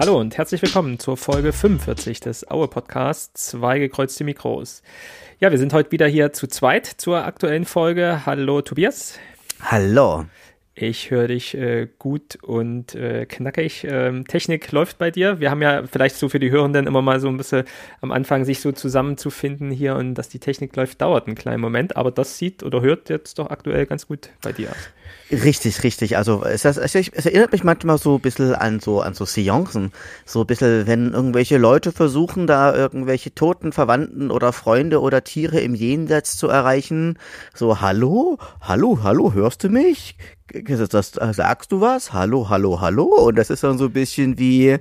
Hallo und herzlich willkommen zur Folge 45 des Aue Podcasts Zwei gekreuzte Mikros. Ja, wir sind heute wieder hier zu zweit zur aktuellen Folge. Hallo Tobias. Hallo. Ich höre dich äh, gut und äh, knackig. Ähm, Technik läuft bei dir. Wir haben ja vielleicht so für die Hörenden immer mal so ein bisschen am Anfang sich so zusammenzufinden hier und dass die Technik läuft, dauert einen kleinen Moment. Aber das sieht oder hört jetzt doch aktuell ganz gut bei dir aus. Richtig, richtig. Also es, es, es, erinnert mich manchmal so ein bisschen an so an so Seancen. So ein bisschen, wenn irgendwelche Leute versuchen, da irgendwelche toten Verwandten oder Freunde oder Tiere im Jenseits zu erreichen. So, hallo, hallo, hallo, hörst du mich? Das, das, sagst du was? Hallo, hallo, hallo? Und das ist dann so ein bisschen wie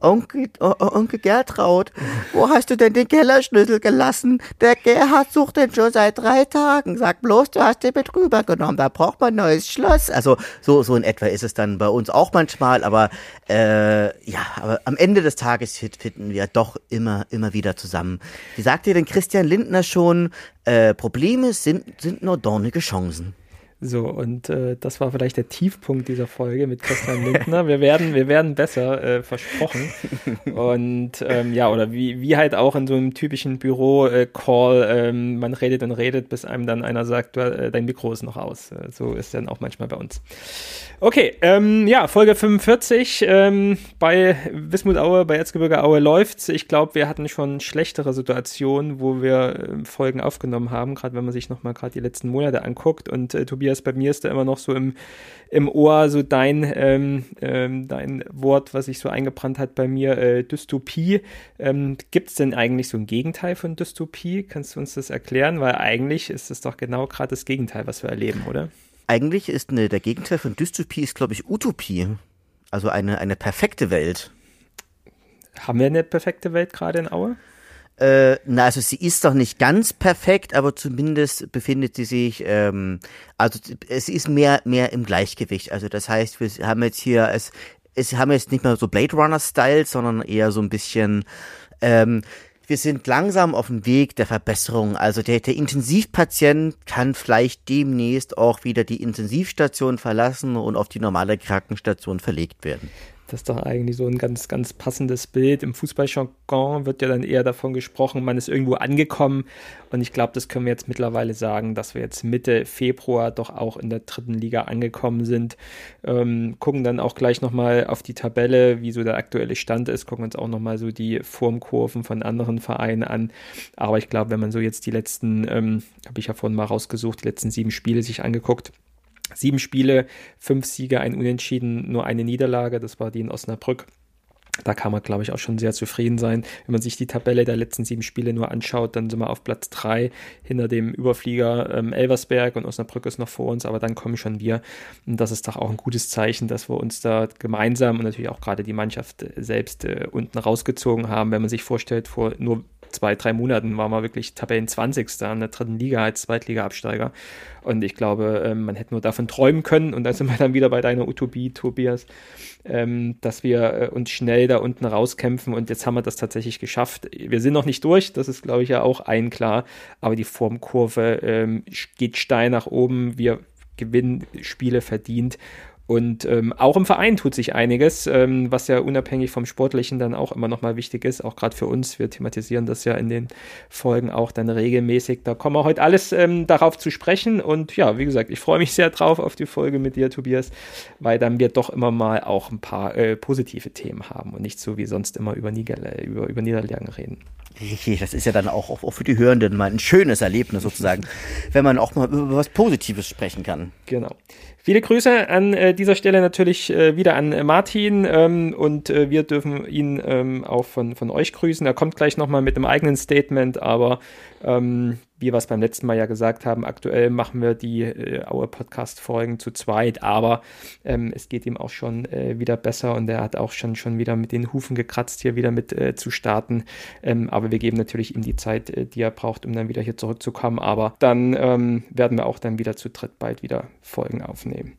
Onkel, Onkel Gertraud, wo hast du denn den Kellerschlüssel gelassen? Der Gerhard sucht den schon seit drei Tagen. Sag bloß, du hast den mit rübergenommen. Da braucht man ein neues Schloss. Also so, so in etwa ist es dann bei uns auch manchmal. Aber äh, ja, aber am Ende des Tages finden wir doch immer, immer wieder zusammen. Wie sagt dir denn Christian Lindner schon? Äh, Probleme sind, sind nur dornige Chancen. So, und äh, das war vielleicht der Tiefpunkt dieser Folge mit Christian Lindner. Wir werden, wir werden besser, äh, versprochen. Und ähm, ja, oder wie, wie halt auch in so einem typischen Büro-Call, äh, ähm, man redet und redet, bis einem dann einer sagt, äh, dein Mikro ist noch aus. Äh, so ist dann auch manchmal bei uns. Okay, ähm, ja, Folge 45 ähm, bei Wismut Aue, bei Erzgebirge Aue läuft's. Ich glaube, wir hatten schon schlechtere Situationen, wo wir äh, Folgen aufgenommen haben, gerade wenn man sich nochmal gerade die letzten Monate anguckt. Und äh, Tobias, bei mir ist da immer noch so im, im Ohr so dein, ähm, ähm, dein Wort, was sich so eingebrannt hat bei mir, äh, Dystopie. Ähm, Gibt es denn eigentlich so ein Gegenteil von Dystopie? Kannst du uns das erklären? Weil eigentlich ist es doch genau gerade das Gegenteil, was wir erleben, oder? Eigentlich ist eine, der Gegenteil von Dystopie ist, glaube ich, Utopie. Also eine, eine perfekte Welt. Haben wir eine perfekte Welt gerade in Aue? Äh, na, also sie ist doch nicht ganz perfekt, aber zumindest befindet sie sich, ähm, also es ist mehr, mehr im Gleichgewicht. Also das heißt, wir haben jetzt hier, es, es haben jetzt nicht mehr so Blade Runner-Style, sondern eher so ein bisschen, ähm, wir sind langsam auf dem Weg der Verbesserung. Also der, der Intensivpatient kann vielleicht demnächst auch wieder die Intensivstation verlassen und auf die normale Krankenstation verlegt werden. Das ist doch eigentlich so ein ganz, ganz passendes Bild. Im Fußballjargon wird ja dann eher davon gesprochen, man ist irgendwo angekommen. Und ich glaube, das können wir jetzt mittlerweile sagen, dass wir jetzt Mitte Februar doch auch in der dritten Liga angekommen sind. Ähm, gucken dann auch gleich nochmal auf die Tabelle, wie so der aktuelle Stand ist. Gucken uns auch nochmal so die Formkurven von anderen Vereinen an. Aber ich glaube, wenn man so jetzt die letzten, ähm, habe ich ja vorhin mal rausgesucht, die letzten sieben Spiele sich angeguckt, Sieben Spiele, fünf Siege, ein Unentschieden, nur eine Niederlage. Das war die in Osnabrück. Da kann man, glaube ich, auch schon sehr zufrieden sein. Wenn man sich die Tabelle der letzten sieben Spiele nur anschaut, dann sind wir auf Platz drei hinter dem Überflieger ähm, Elversberg und Osnabrück ist noch vor uns, aber dann kommen schon wir. Und das ist doch auch ein gutes Zeichen, dass wir uns da gemeinsam und natürlich auch gerade die Mannschaft selbst äh, unten rausgezogen haben. Wenn man sich vorstellt, vor nur zwei, drei Monaten war man wirklich Tabellen 20. in der dritten Liga als Zweitliga-Absteiger. Und ich glaube, ähm, man hätte nur davon träumen können. Und da sind wir dann wieder bei deiner Utopie, Tobias, ähm, dass wir äh, uns schnell da unten rauskämpfen. Und jetzt haben wir das tatsächlich geschafft. Wir sind noch nicht durch, das ist, glaube ich, ja auch ein klar. Aber die Formkurve ähm, geht steil nach oben. Wir gewinnen Spiele verdient. Und ähm, auch im Verein tut sich einiges, ähm, was ja unabhängig vom Sportlichen dann auch immer nochmal wichtig ist, auch gerade für uns. Wir thematisieren das ja in den Folgen auch dann regelmäßig. Da kommen wir heute alles ähm, darauf zu sprechen. Und ja, wie gesagt, ich freue mich sehr drauf auf die Folge mit dir, Tobias, weil dann wir doch immer mal auch ein paar äh, positive Themen haben und nicht so wie sonst immer über, Nieder über, über Niederlagen reden. Richtig, das ist ja dann auch, auch für die Hörenden mal ein schönes Erlebnis sozusagen, wenn man auch mal über was Positives sprechen kann. Genau. Viele Grüße an äh, dieser Stelle natürlich äh, wieder an äh, Martin ähm, und äh, wir dürfen ihn ähm, auch von, von euch grüßen. Er kommt gleich nochmal mit einem eigenen Statement, aber ähm, wie wir es beim letzten Mal ja gesagt haben, aktuell machen wir die äh, Aue Podcast-Folgen zu zweit, aber ähm, es geht ihm auch schon äh, wieder besser und er hat auch schon, schon wieder mit den Hufen gekratzt, hier wieder mit äh, zu starten. Ähm, aber wir geben natürlich ihm die Zeit, äh, die er braucht, um dann wieder hier zurückzukommen. Aber dann ähm, werden wir auch dann wieder zu dritt bald wieder Folgen aufnehmen.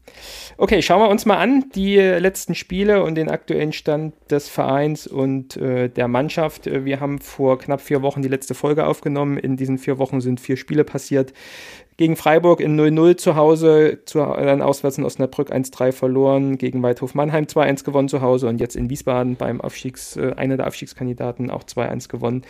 Okay, schauen wir uns mal an die letzten Spiele und den aktuellen Stand des Vereins und äh, der Mannschaft. Äh, wir haben vor knapp vier Wochen die letzte Folge aufgenommen. In diesen vier Wochen sind sind vier Spiele passiert. Gegen Freiburg in 0-0 zu Hause, zu, dann auswärts in Osnabrück 1-3 verloren, gegen Weidhof Mannheim 2-1 gewonnen zu Hause und jetzt in Wiesbaden beim Aufstiegs, äh, einer der Aufstiegskandidaten auch 2-1 gewonnen.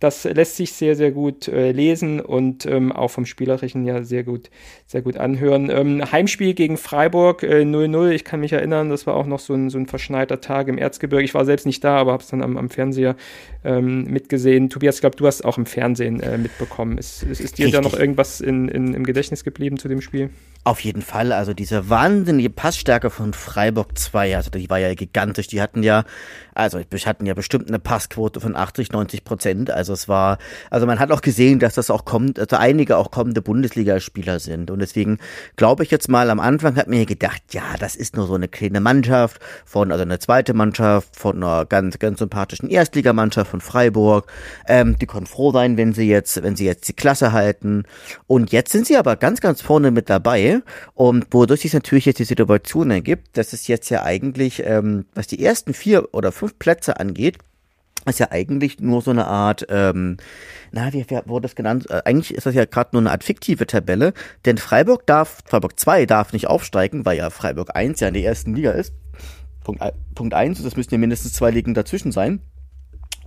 Das lässt sich sehr, sehr gut äh, lesen und ähm, auch vom Spielerischen ja sehr gut, sehr gut anhören. Ähm, Heimspiel gegen Freiburg 0-0, äh, ich kann mich erinnern, das war auch noch so ein, so ein verschneiter Tag im Erzgebirge. Ich war selbst nicht da, aber habe es dann am, am Fernseher ähm, mitgesehen. Tobias, ich glaube, du hast auch im Fernsehen äh, mitbekommen. Ist, ist, ist dir da noch irgendwas in, in, im Gedächtnis geblieben zu dem Spiel? Auf jeden Fall, also diese wahnsinnige Passstärke von Freiburg 2, also die war ja gigantisch. Die hatten ja, also wir hatten ja bestimmt eine Passquote von 80, 90 Prozent. Also es war, also man hat auch gesehen, dass das auch kommt, also einige auch kommende Bundesligaspieler sind. Und deswegen glaube ich jetzt mal, am Anfang hat mir gedacht, ja, das ist nur so eine kleine Mannschaft von, also eine zweite Mannschaft von einer ganz, ganz sympathischen Erstligamannschaft von Freiburg. Ähm, die können froh sein, wenn sie jetzt, wenn sie jetzt die Klasse halten. Und jetzt sind sie aber ganz, ganz vorne mit dabei und wodurch sich natürlich jetzt die Situation ergibt, dass es jetzt ja eigentlich, ähm, was die ersten vier oder fünf Plätze angeht, ist ja eigentlich nur so eine Art, ähm, na, wie, wie wurde das genannt? Äh, eigentlich ist das ja gerade nur eine Art fiktive Tabelle, denn Freiburg darf, Freiburg 2 darf nicht aufsteigen, weil ja Freiburg 1 ja in der ersten Liga ist. Punkt, Punkt 1, das müssten ja mindestens zwei Ligen dazwischen sein.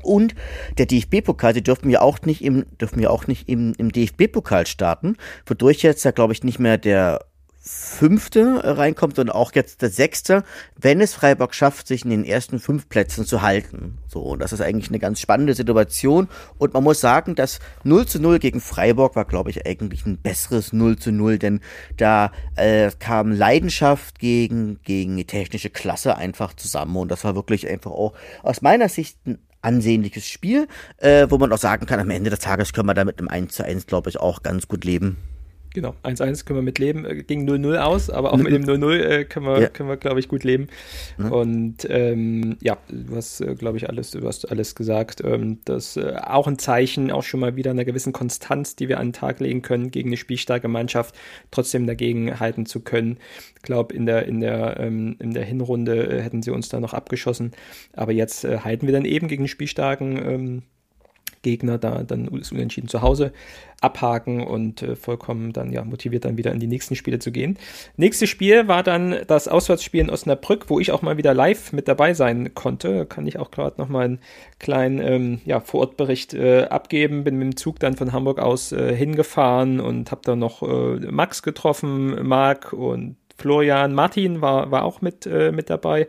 Und der DFB-Pokal, die dürfen ja auch nicht im, dürfen ja auch nicht im, im DFB-Pokal starten, wodurch jetzt ja, glaube ich, nicht mehr der fünfte reinkommt, sondern auch jetzt der sechste, wenn es Freiburg schafft, sich in den ersten fünf Plätzen zu halten. So, und das ist eigentlich eine ganz spannende Situation. Und man muss sagen, das 0 zu 0 gegen Freiburg war, glaube ich, eigentlich ein besseres 0 zu 0, denn da äh, kam Leidenschaft gegen, gegen die technische Klasse einfach zusammen. Und das war wirklich einfach auch aus meiner Sicht ein ansehnliches Spiel, äh, wo man auch sagen kann, am Ende des Tages können wir da mit einem 1 zu 1, glaube ich, auch ganz gut leben. Genau, 1-1 können wir mit leben, äh, ging 0-0 aus, aber auch mit dem 0-0 äh, können wir, ja. können wir glaube ich, gut leben. Mhm. Und ähm, ja, du hast, äh, glaube ich, alles, du hast alles gesagt. Ähm, das äh, auch ein Zeichen, auch schon mal wieder einer gewissen Konstanz, die wir an den Tag legen können, gegen eine spielstarke Mannschaft trotzdem dagegen halten zu können. Ich glaube, in der, in der, ähm, in der Hinrunde äh, hätten sie uns da noch abgeschossen. Aber jetzt äh, halten wir dann eben gegen einen spielstarken ähm, Gegner da dann ist unentschieden zu Hause abhaken und äh, vollkommen dann ja motiviert dann wieder in die nächsten Spiele zu gehen. Nächstes Spiel war dann das Auswärtsspiel in Osnabrück, wo ich auch mal wieder live mit dabei sein konnte. Kann ich auch gerade noch mal einen kleinen ähm, ja, Vorortbericht äh, abgeben. Bin mit dem Zug dann von Hamburg aus äh, hingefahren und habe dann noch äh, Max getroffen, Marc und Florian Martin war, war auch mit, äh, mit dabei.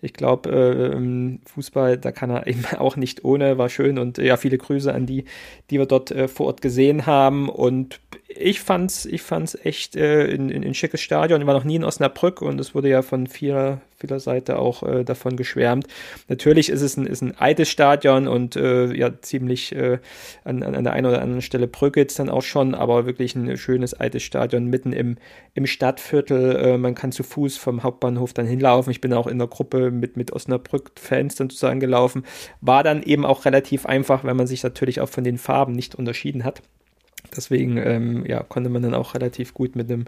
Ich glaube, äh, Fußball, da kann er eben auch nicht ohne, war schön und ja, viele Grüße an die, die wir dort äh, vor Ort gesehen haben. Und ich fand's, ich fand's echt äh, in, in, ein schickes Stadion. Ich war noch nie in Osnabrück und es wurde ja von vieler, vieler Seite auch äh, davon geschwärmt. Natürlich ist es ein, ist ein altes Stadion und äh, ja ziemlich äh, an, an der einen oder anderen Stelle bröckelt es dann auch schon, aber wirklich ein schönes altes Stadion mitten im, im Stadtviertel. Äh, man kann zu Fuß vom Hauptbahnhof dann hinlaufen. Ich bin auch in der Gruppe mit, mit Osnabrück-Fans dann sozusagen gelaufen. War dann eben auch relativ einfach, weil man sich natürlich auch von den Farben nicht unterschieden hat. Deswegen ähm, ja, konnte man dann auch relativ gut mit einem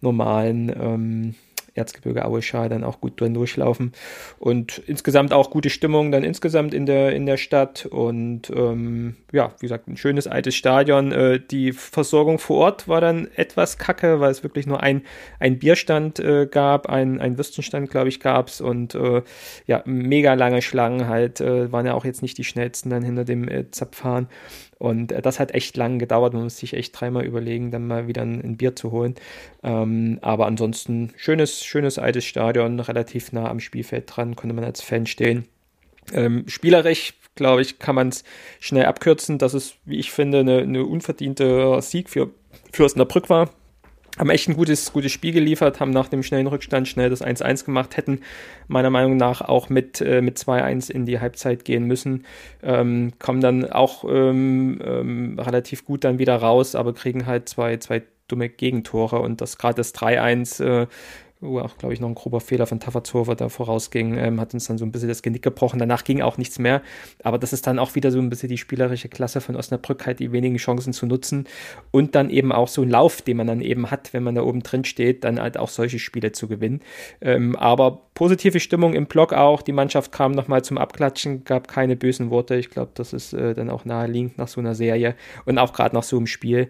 normalen ähm, Erzgebirge Aue Schal dann auch gut drin durchlaufen. Und insgesamt auch gute Stimmung dann insgesamt in der, in der Stadt. Und ähm, ja, wie gesagt, ein schönes altes Stadion. Äh, die Versorgung vor Ort war dann etwas kacke, weil es wirklich nur ein, ein Bierstand äh, gab, ein, ein Würstenstand, glaube ich, gab es. Und äh, ja, mega lange Schlangen halt. Äh, waren ja auch jetzt nicht die schnellsten dann hinter dem äh, Zapfhahn. Und äh, das hat echt lang gedauert. Man muss sich echt dreimal überlegen, dann mal wieder ein, ein Bier zu holen. Ähm, aber ansonsten schönes, schönes altes Stadion, relativ nah am Spielfeld dran, konnte man als Fan stehen. Ähm, spielerisch, glaube ich, kann man es schnell abkürzen, dass es, wie ich finde, eine, eine unverdiente Sieg für, für Osnabrück war haben echt ein gutes, gutes Spiel geliefert, haben nach dem schnellen Rückstand schnell das 1-1 gemacht, hätten meiner Meinung nach auch mit, äh, mit 2-1 in die Halbzeit gehen müssen, ähm, kommen dann auch ähm, ähm, relativ gut dann wieder raus, aber kriegen halt zwei, zwei dumme Gegentore und das gerade das 3-1 äh, wo auch, glaube ich, noch ein grober Fehler von Tafazova da vorausging, ähm, hat uns dann so ein bisschen das Genick gebrochen. Danach ging auch nichts mehr. Aber das ist dann auch wieder so ein bisschen die spielerische Klasse von Osnabrück, halt die wenigen Chancen zu nutzen und dann eben auch so ein Lauf, den man dann eben hat, wenn man da oben drin steht, dann halt auch solche Spiele zu gewinnen. Ähm, aber positive Stimmung im Block auch. Die Mannschaft kam nochmal zum Abklatschen, gab keine bösen Worte. Ich glaube, das ist äh, dann auch naheliegend nach so einer Serie und auch gerade nach so einem Spiel.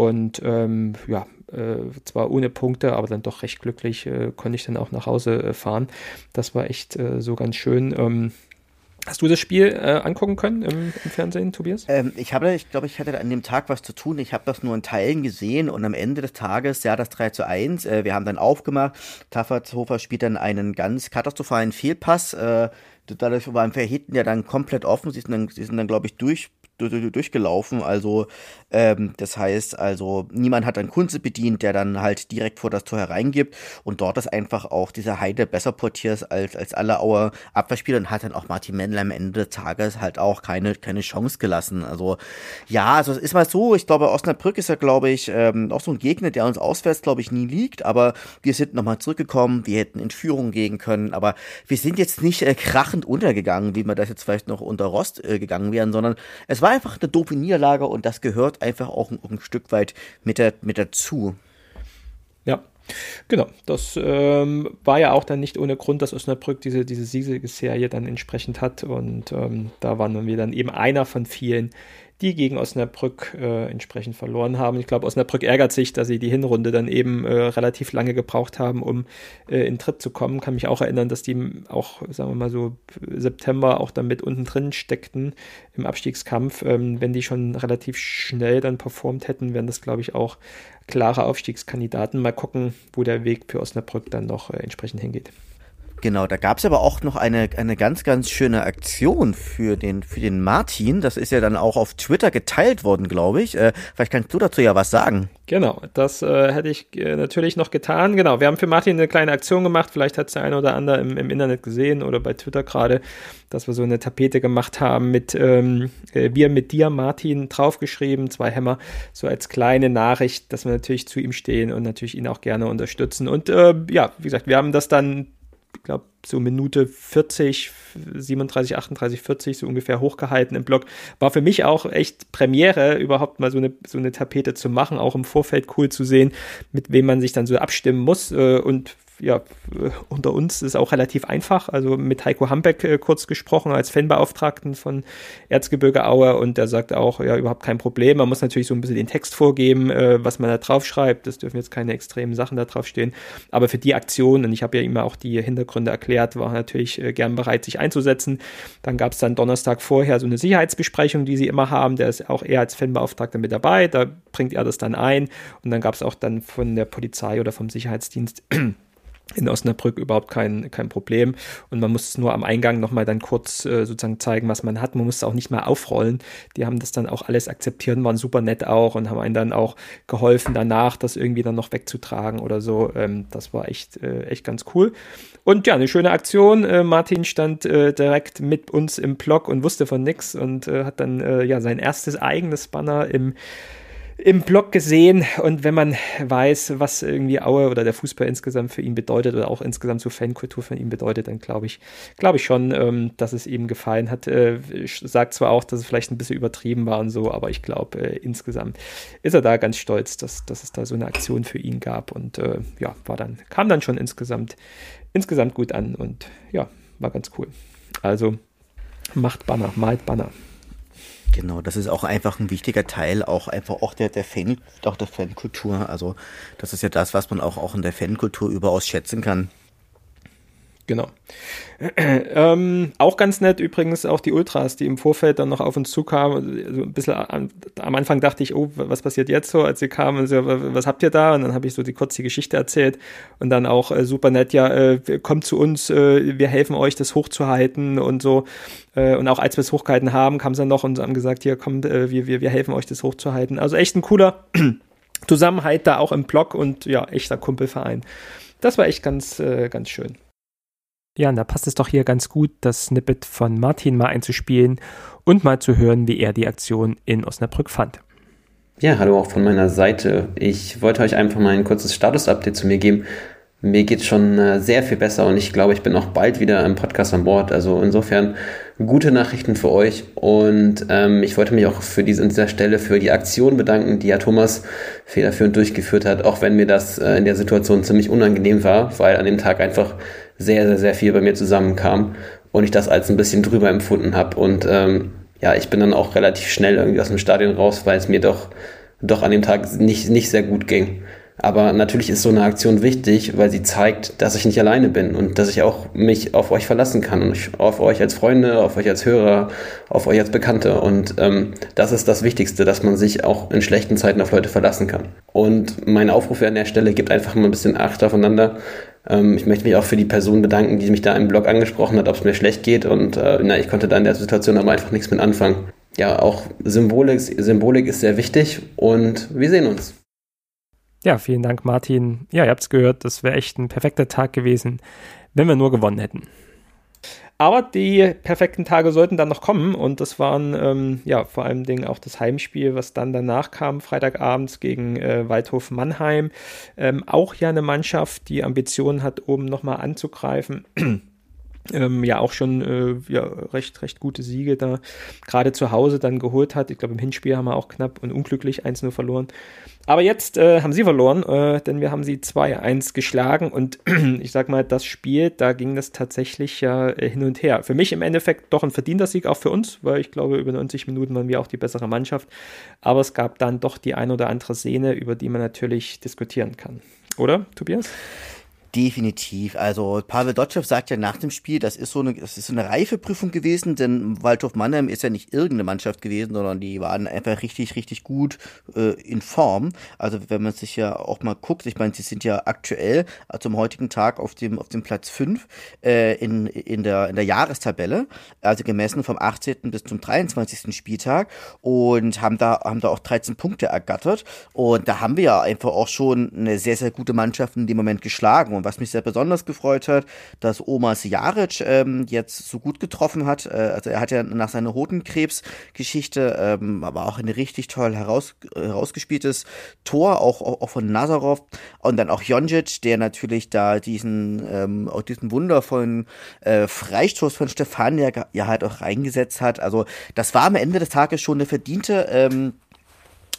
Und ähm, ja, äh, zwar ohne Punkte, aber dann doch recht glücklich äh, konnte ich dann auch nach Hause äh, fahren. Das war echt äh, so ganz schön. Ähm, Hast du das Spiel äh, angucken können im, im Fernsehen, Tobias? Ähm, ich habe, ich glaube, ich hatte an dem Tag was zu tun. Ich habe das nur in Teilen gesehen und am Ende des Tages, ja, das 3 zu 1. Äh, wir haben dann aufgemacht. Taffertshofer spielt dann einen ganz katastrophalen Fehlpass. Dadurch waren wir hinten ja dann komplett offen. Sie sind dann, sie sind dann glaube ich, durch durchgelaufen. Also ähm, das heißt, also niemand hat dann Kunze bedient, der dann halt direkt vor das Tor hereingibt. Und dort ist einfach auch dieser Heide besser portiert als, als alle Auer Abwehrspieler und hat dann auch Martin Mendler am Ende des Tages halt auch keine, keine Chance gelassen. Also ja, also es ist mal so, ich glaube, Osnabrück ist ja, glaube ich, ähm, auch so ein Gegner, der uns auswärts, glaube ich, nie liegt. Aber wir sind nochmal zurückgekommen, wir hätten in Führung gehen können. Aber wir sind jetzt nicht äh, krachend untergegangen, wie wir das jetzt vielleicht noch unter Rost äh, gegangen wären, sondern es war einfach eine doofe Niederlage und das gehört einfach auch ein, ein Stück weit mit, der, mit dazu. Ja, Genau, das ähm, war ja auch dann nicht ohne Grund, dass Osnabrück diese, diese Serie dann entsprechend hat. Und ähm, da waren wir dann eben einer von vielen, die gegen Osnabrück äh, entsprechend verloren haben. Ich glaube, Osnabrück ärgert sich, dass sie die Hinrunde dann eben äh, relativ lange gebraucht haben, um äh, in Tritt zu kommen. Kann mich auch erinnern, dass die auch, sagen wir mal so, September auch dann mit unten drin steckten im Abstiegskampf. Ähm, wenn die schon relativ schnell dann performt hätten, wären das, glaube ich, auch klare Aufstiegskandidaten. Mal gucken, wo der Weg für Osnabrück dann noch äh, entsprechend hingeht. Genau, da gab es aber auch noch eine, eine ganz, ganz schöne Aktion für den, für den Martin. Das ist ja dann auch auf Twitter geteilt worden, glaube ich. Äh, vielleicht kannst du dazu ja was sagen. Genau, das äh, hätte ich äh, natürlich noch getan. Genau, wir haben für Martin eine kleine Aktion gemacht. Vielleicht hat es der eine oder andere im, im Internet gesehen oder bei Twitter gerade, dass wir so eine Tapete gemacht haben mit ähm, äh, Wir mit dir, Martin, draufgeschrieben, zwei Hämmer, so als kleine Nachricht, dass wir natürlich zu ihm stehen und natürlich ihn auch gerne unterstützen. Und äh, ja, wie gesagt, wir haben das dann ich glaube, so Minute 40, 37, 38, 40 so ungefähr hochgehalten im Blog. War für mich auch echt Premiere, überhaupt mal so eine, so eine Tapete zu machen, auch im Vorfeld cool zu sehen, mit wem man sich dann so abstimmen muss. Äh, und ja, unter uns ist auch relativ einfach. Also mit Heiko Hambeck äh, kurz gesprochen als Fanbeauftragten von Erzgebirge Aue und der sagt auch, ja, überhaupt kein Problem. Man muss natürlich so ein bisschen den Text vorgeben, äh, was man da drauf schreibt. Das dürfen jetzt keine extremen Sachen da drauf stehen. Aber für die Aktion, und ich habe ja immer auch die Hintergründe erklärt, war natürlich äh, gern bereit, sich einzusetzen. Dann gab es dann Donnerstag vorher so eine Sicherheitsbesprechung, die sie immer haben. Der ist auch eher als Fanbeauftragter mit dabei. Da bringt er das dann ein. Und dann gab es auch dann von der Polizei oder vom Sicherheitsdienst in Osnabrück überhaupt kein, kein Problem. Und man muss nur am Eingang nochmal dann kurz äh, sozusagen zeigen, was man hat. Man muss auch nicht mehr aufrollen. Die haben das dann auch alles akzeptiert waren super nett auch und haben einen dann auch geholfen, danach das irgendwie dann noch wegzutragen oder so. Ähm, das war echt, äh, echt ganz cool. Und ja, eine schöne Aktion. Äh, Martin stand äh, direkt mit uns im Blog und wusste von nix und äh, hat dann äh, ja sein erstes eigenes Banner im im Blog gesehen und wenn man weiß, was irgendwie Aue oder der Fußball insgesamt für ihn bedeutet oder auch insgesamt so Fankultur von ihm bedeutet, dann glaube ich, glaube ich schon, ähm, dass es ihm gefallen hat. Äh, sagt zwar auch, dass es vielleicht ein bisschen übertrieben war und so, aber ich glaube, äh, insgesamt ist er da ganz stolz, dass, dass es da so eine Aktion für ihn gab und äh, ja, war dann, kam dann schon insgesamt, insgesamt gut an und ja, war ganz cool. Also macht Banner, malt Banner. Genau, das ist auch einfach ein wichtiger Teil, auch einfach auch der, der Fan, auch der Fankultur. Also das ist ja das, was man auch, auch in der Fankultur überaus schätzen kann. Genau. Ähm, auch ganz nett übrigens auch die Ultras, die im Vorfeld dann noch auf uns zukamen. Also ein bisschen am, am, Anfang dachte ich, oh, was passiert jetzt so, als sie kamen, so, was habt ihr da? Und dann habe ich so die kurze Geschichte erzählt und dann auch äh, super nett, ja, äh, kommt zu uns, äh, wir helfen euch, das hochzuhalten und so. Äh, und auch als wir es hochgehalten haben, kam es dann noch und haben gesagt, hier kommt, äh, wir, wir, wir helfen euch, das hochzuhalten. Also echt ein cooler Zusammenhalt da auch im Blog und ja, echter Kumpelverein. Das war echt ganz, äh, ganz schön. Ja, und da passt es doch hier ganz gut, das Snippet von Martin mal einzuspielen und mal zu hören, wie er die Aktion in Osnabrück fand. Ja, hallo auch von meiner Seite. Ich wollte euch einfach mal ein kurzes Status-Update zu mir geben. Mir geht schon äh, sehr viel besser und ich glaube, ich bin auch bald wieder im Podcast an Bord. Also insofern gute Nachrichten für euch und ähm, ich wollte mich auch für diese, an dieser Stelle für die Aktion bedanken, die ja Thomas federführend durchgeführt hat, auch wenn mir das äh, in der Situation ziemlich unangenehm war, weil an dem Tag einfach sehr, sehr, sehr viel bei mir zusammenkam und ich das als ein bisschen drüber empfunden habe. Und ähm, ja, ich bin dann auch relativ schnell irgendwie aus dem Stadion raus, weil es mir doch doch an dem Tag nicht, nicht sehr gut ging. Aber natürlich ist so eine Aktion wichtig, weil sie zeigt, dass ich nicht alleine bin und dass ich auch mich auf euch verlassen kann und auf euch als Freunde, auf euch als Hörer, auf euch als Bekannte. Und ähm, das ist das Wichtigste, dass man sich auch in schlechten Zeiten auf Leute verlassen kann. Und mein Aufruf an der Stelle gibt einfach mal ein bisschen Acht aufeinander. Ähm, ich möchte mich auch für die Person bedanken, die mich da im Blog angesprochen hat, ob es mir schlecht geht. Und äh, na, ich konnte da in der Situation aber einfach nichts mit anfangen. Ja, auch Symbolik, Symbolik ist sehr wichtig und wir sehen uns. Ja, vielen Dank, Martin. Ja, ihr habt es gehört, das wäre echt ein perfekter Tag gewesen, wenn wir nur gewonnen hätten. Aber die perfekten Tage sollten dann noch kommen und das waren ähm, ja vor allem Dingen auch das Heimspiel, was dann danach kam, Freitagabends gegen äh, Waldhof Mannheim. Ähm, auch ja eine Mannschaft, die Ambitionen hat, oben nochmal anzugreifen. ähm, ja auch schon äh, ja, recht, recht gute Siege da gerade zu Hause dann geholt hat. Ich glaube, im Hinspiel haben wir auch knapp und unglücklich 1-0 verloren. Aber jetzt äh, haben sie verloren, äh, denn wir haben sie 2-1 geschlagen und ich sag mal, das Spiel, da ging das tatsächlich ja äh, hin und her. Für mich im Endeffekt doch ein verdienter Sieg, auch für uns, weil ich glaube, über 90 Minuten waren wir auch die bessere Mannschaft. Aber es gab dann doch die ein oder andere Szene, über die man natürlich diskutieren kann. Oder, Tobias? Definitiv. Also Pavel Dotschew sagt ja nach dem Spiel, das ist so eine, das ist so eine Reifeprüfung gewesen, denn Waldhof Mannheim ist ja nicht irgendeine Mannschaft gewesen, sondern die waren einfach richtig, richtig gut äh, in Form. Also wenn man sich ja auch mal guckt, ich meine, sie sind ja aktuell also am heutigen Tag auf dem auf dem Platz 5 äh, in, in, der, in der Jahrestabelle, also gemessen vom 18. bis zum 23. Spieltag und haben da, haben da auch 13 Punkte ergattert. Und da haben wir ja einfach auch schon eine sehr, sehr gute Mannschaft in dem Moment geschlagen. Und was mich sehr besonders gefreut hat, dass Omas Jaric ähm, jetzt so gut getroffen hat. Äh, also er hat ja nach seiner Hodenkrebsgeschichte ähm, aber auch ein richtig toll heraus, herausgespieltes Tor, auch, auch, von Nazarov und dann auch Jonjic, der natürlich da diesen, ähm, auch diesen wundervollen äh, Freistoß von Stefania ja halt auch reingesetzt hat. Also das war am Ende des Tages schon eine verdiente ähm,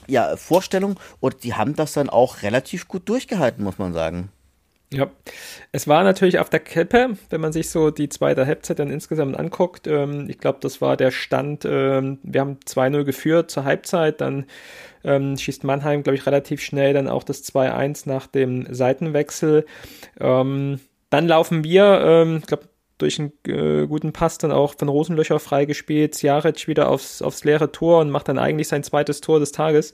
ja, Vorstellung und die haben das dann auch relativ gut durchgehalten, muss man sagen. Ja, es war natürlich auf der Kippe, wenn man sich so die zweite Halbzeit dann insgesamt anguckt. Ähm, ich glaube, das war der Stand. Ähm, wir haben 2-0 geführt zur Halbzeit, dann ähm, schießt Mannheim, glaube ich, relativ schnell dann auch das 2-1 nach dem Seitenwechsel. Ähm, dann laufen wir, ähm, ich glaube, durch einen äh, guten Pass dann auch von Rosenlöcher freigespielt. Jaric wieder aufs, aufs leere Tor und macht dann eigentlich sein zweites Tor des Tages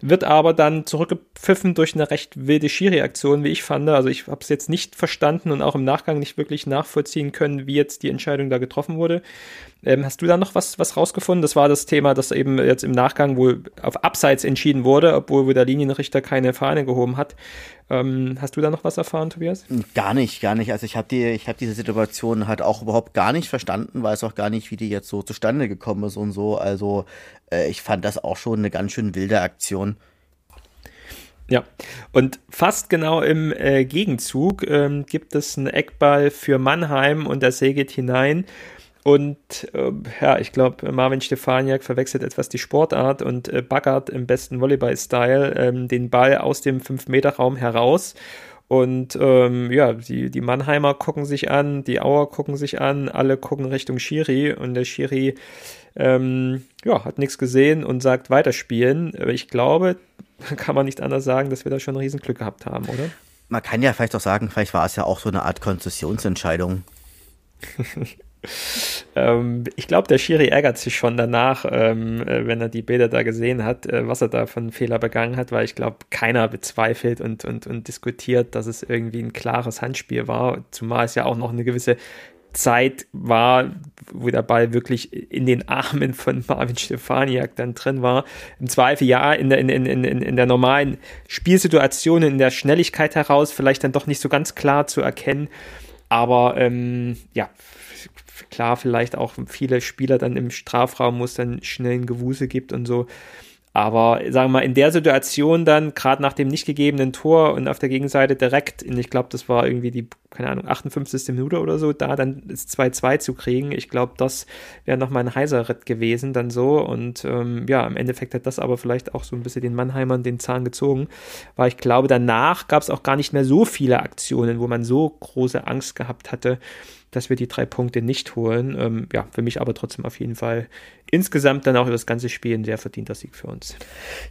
wird aber dann zurückgepfiffen durch eine recht wilde Schiri-Aktion, wie ich fand. Also ich habe es jetzt nicht verstanden und auch im Nachgang nicht wirklich nachvollziehen können, wie jetzt die Entscheidung da getroffen wurde. Ähm, hast du da noch was, was rausgefunden? Das war das Thema, das eben jetzt im Nachgang wohl auf Abseits entschieden wurde, obwohl wohl der Linienrichter keine Fahne gehoben hat. Ähm, hast du da noch was erfahren, Tobias? Gar nicht, gar nicht. Also ich habe die, ich habe diese Situation halt auch überhaupt gar nicht verstanden, weiß auch gar nicht, wie die jetzt so zustande gekommen ist und so. Also äh, ich fand das auch schon eine ganz schön wilde Aktion. Ja, und fast genau im äh, Gegenzug ähm, gibt es einen Eckball für Mannheim und der See geht hinein. Und äh, ja, ich glaube, Marvin Stefaniak verwechselt etwas die Sportart und äh, baggert im besten Volleyball-Style ähm, den Ball aus dem 5-Meter-Raum heraus. Und ähm, ja, die, die Mannheimer gucken sich an, die Auer gucken sich an, alle gucken Richtung Schiri und der Schiri ähm, ja, hat nichts gesehen und sagt weiterspielen. Ich glaube, kann man nicht anders sagen, dass wir da schon ein Riesenglück gehabt haben, oder? Man kann ja vielleicht auch sagen, vielleicht war es ja auch so eine Art Konzessionsentscheidung. ähm, ich glaube, der Schiri ärgert sich schon danach, ähm, äh, wenn er die Bilder da gesehen hat, äh, was er da für einen Fehler begangen hat, weil ich glaube, keiner bezweifelt und, und, und diskutiert, dass es irgendwie ein klares Handspiel war, zumal es ja auch noch eine gewisse Zeit war, wo der Ball wirklich in den Armen von Marvin Stefaniak dann drin war. Im Zweifel ja, in der, in, in, in, in der normalen Spielsituation, in der Schnelligkeit heraus, vielleicht dann doch nicht so ganz klar zu erkennen. Aber ähm, ja, klar, vielleicht auch viele Spieler dann im Strafraum, wo es dann schnell ein Gewuse gibt und so. Aber sagen wir mal, in der Situation dann, gerade nach dem nicht gegebenen Tor und auf der Gegenseite direkt, und ich glaube, das war irgendwie die keine Ahnung, 58. Minute oder so, da dann das 2-2 zu kriegen. Ich glaube, das wäre nochmal ein heißer Ritt gewesen, dann so. Und ähm, ja, im Endeffekt hat das aber vielleicht auch so ein bisschen den Mannheimern den Zahn gezogen, weil ich glaube, danach gab es auch gar nicht mehr so viele Aktionen, wo man so große Angst gehabt hatte, dass wir die drei Punkte nicht holen. Ähm, ja, für mich aber trotzdem auf jeden Fall insgesamt dann auch über das ganze Spiel ein sehr verdienter Sieg für uns.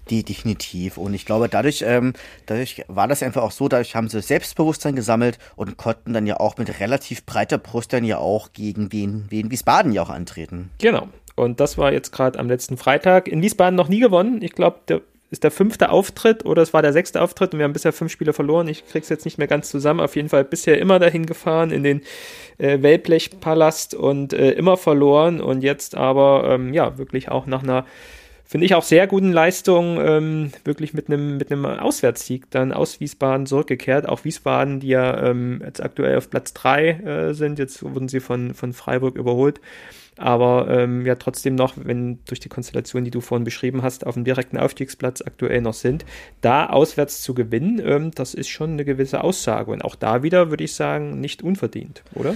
Die definitiv. Und ich glaube, dadurch, ähm, dadurch war das einfach auch so, dadurch haben sie Selbstbewusstsein gesammelt und konnten dann ja auch mit relativ breiter Brust dann ja auch gegen Wien, Wien Wiesbaden ja auch antreten. Genau. Und das war jetzt gerade am letzten Freitag. In Wiesbaden noch nie gewonnen. Ich glaube, der ist der fünfte Auftritt oder es war der sechste Auftritt und wir haben bisher fünf Spiele verloren. Ich krieg's jetzt nicht mehr ganz zusammen. Auf jeden Fall bisher immer dahin gefahren in den äh, Wellblechpalast und äh, immer verloren und jetzt aber ähm, ja wirklich auch nach einer finde ich auch sehr guten Leistung ähm, wirklich mit einem mit einem Auswärtssieg dann aus Wiesbaden zurückgekehrt. Auch Wiesbaden, die ja ähm, jetzt aktuell auf Platz drei äh, sind, jetzt wurden sie von von Freiburg überholt aber ähm, ja trotzdem noch, wenn durch die Konstellation, die du vorhin beschrieben hast, auf dem direkten Aufstiegsplatz aktuell noch sind, da auswärts zu gewinnen, ähm, das ist schon eine gewisse Aussage. Und auch da wieder würde ich sagen, nicht unverdient, oder?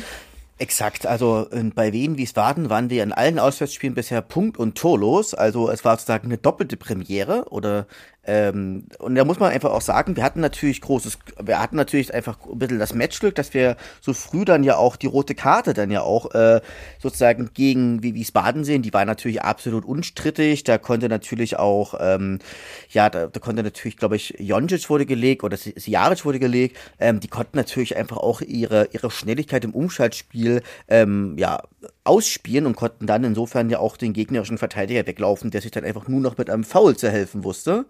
Exakt, also bei Wien Wiesbaden waren wir in allen Auswärtsspielen bisher punkt- und torlos. Also es war sozusagen eine doppelte Premiere oder ähm, und da muss man einfach auch sagen, wir hatten natürlich großes, wir hatten natürlich einfach ein bisschen das Matchglück, dass wir so früh dann ja auch die rote Karte dann ja auch äh, sozusagen gegen wie Wiesbaden sehen. Die war natürlich absolut unstrittig. Da konnte natürlich auch, ähm, ja, da, da konnte natürlich, glaube ich, Jonjic wurde gelegt oder Sijaric wurde gelegt. Ähm, die konnten natürlich einfach auch ihre, ihre Schnelligkeit im Umschaltspiel ähm, ja, ausspielen und konnten dann insofern ja auch den gegnerischen Verteidiger weglaufen, der sich dann einfach nur noch mit einem Foul zu helfen wusste.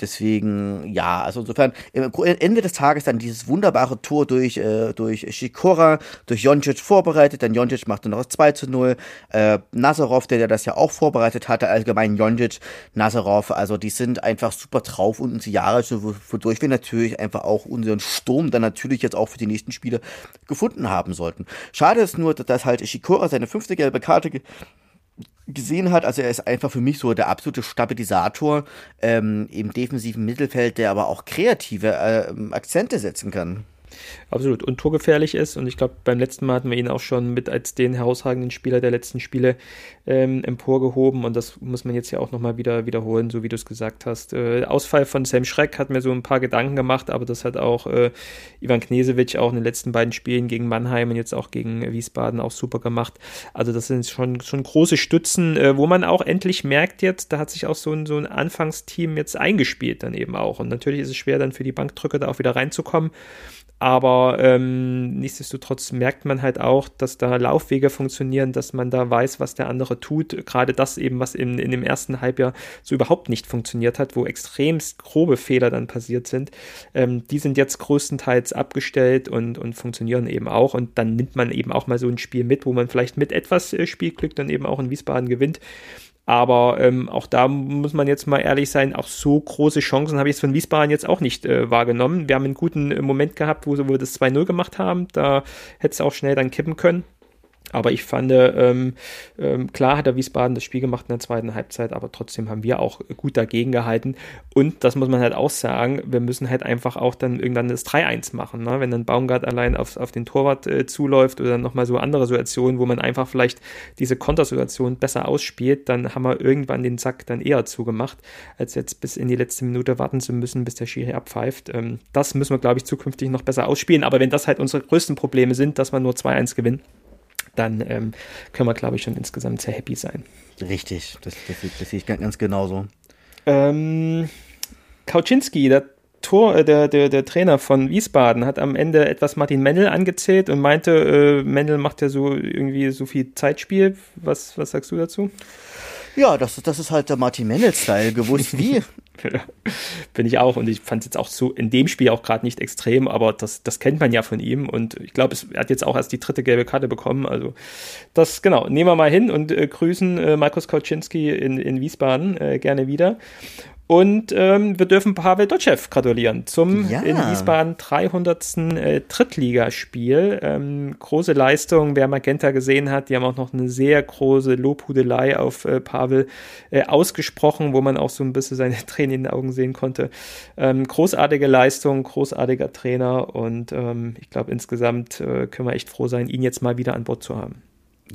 Deswegen, ja, also insofern, am Ende des Tages dann dieses wunderbare Tor durch, äh, durch Shikora, durch Joncic vorbereitet, dann Joncic machte noch das 2 zu 0, äh, Nazarov, der, der das ja auch vorbereitet hatte, allgemein Joncic, Nazarov, also die sind einfach super drauf und Jahre, wodurch wir natürlich einfach auch unseren Sturm dann natürlich jetzt auch für die nächsten Spiele gefunden haben sollten. Schade ist nur, dass halt Shikora seine fünfte gelbe Karte gesehen hat. Also er ist einfach für mich so der absolute Stabilisator ähm, im defensiven Mittelfeld, der aber auch kreative äh, Akzente setzen kann absolut und torgefährlich ist. Und ich glaube, beim letzten Mal hatten wir ihn auch schon mit als den herausragenden Spieler der letzten Spiele ähm, emporgehoben. Und das muss man jetzt ja auch nochmal wieder wiederholen, so wie du es gesagt hast. Äh, Ausfall von Sam Schreck hat mir so ein paar Gedanken gemacht, aber das hat auch äh, Ivan Knesewitsch auch in den letzten beiden Spielen gegen Mannheim und jetzt auch gegen Wiesbaden auch super gemacht. Also das sind schon, schon große Stützen, äh, wo man auch endlich merkt jetzt, da hat sich auch so ein, so ein Anfangsteam jetzt eingespielt dann eben auch. Und natürlich ist es schwer dann für die Bankdrücke da auch wieder reinzukommen. Aber ähm, nichtsdestotrotz merkt man halt auch, dass da Laufwege funktionieren, dass man da weiß, was der andere tut. Gerade das eben, was in, in dem ersten Halbjahr so überhaupt nicht funktioniert hat, wo extremst grobe Fehler dann passiert sind. Ähm, die sind jetzt größtenteils abgestellt und, und funktionieren eben auch. Und dann nimmt man eben auch mal so ein Spiel mit, wo man vielleicht mit etwas äh, Spielglück dann eben auch in Wiesbaden gewinnt. Aber ähm, auch da muss man jetzt mal ehrlich sein, auch so große Chancen habe ich jetzt von Wiesbaden jetzt auch nicht äh, wahrgenommen. Wir haben einen guten äh, Moment gehabt, wo, wo wir das 2-0 gemacht haben. Da hätte es auch schnell dann kippen können. Aber ich fand, ähm, ähm, klar hat der Wiesbaden das Spiel gemacht in der zweiten Halbzeit, aber trotzdem haben wir auch gut dagegen gehalten. Und das muss man halt auch sagen, wir müssen halt einfach auch dann irgendwann das 3-1 machen. Ne? Wenn dann Baumgart allein auf, auf den Torwart äh, zuläuft oder nochmal so andere Situationen, wo man einfach vielleicht diese Kontersituation besser ausspielt, dann haben wir irgendwann den Sack dann eher zugemacht, als jetzt bis in die letzte Minute warten zu müssen, bis der Schiri abpfeift. Ähm, das müssen wir, glaube ich, zukünftig noch besser ausspielen. Aber wenn das halt unsere größten Probleme sind, dass wir nur 2-1 gewinnen, dann ähm, können wir, glaube ich, schon insgesamt sehr happy sein. Richtig, das, das, das sehe ich ganz genauso. Ähm, Kauczynski, der Tor, äh, der, der, der Trainer von Wiesbaden, hat am Ende etwas Martin Mendel angezählt und meinte, äh, Mendel macht ja so irgendwie so viel Zeitspiel. Was, was sagst du dazu? Ja, das, das ist halt der Martin Mendel-Style, gewusst wie. Bin ich auch und ich fand es jetzt auch so in dem Spiel auch gerade nicht extrem, aber das, das kennt man ja von ihm und ich glaube, er hat jetzt auch erst die dritte gelbe Karte bekommen. Also das, genau, nehmen wir mal hin und äh, grüßen äh, Markus Kauczynski in, in Wiesbaden äh, gerne wieder. Und ähm, wir dürfen Pavel Dotschew gratulieren zum ja. in Wiesbaden 300. Äh, Drittligaspiel. Ähm, große Leistung, wer Magenta gesehen hat, die haben auch noch eine sehr große Lobhudelei auf äh, Pavel äh, ausgesprochen, wo man auch so ein bisschen seine Tränen in den Augen sehen konnte. Ähm, großartige Leistung, großartiger Trainer und ähm, ich glaube insgesamt äh, können wir echt froh sein, ihn jetzt mal wieder an Bord zu haben.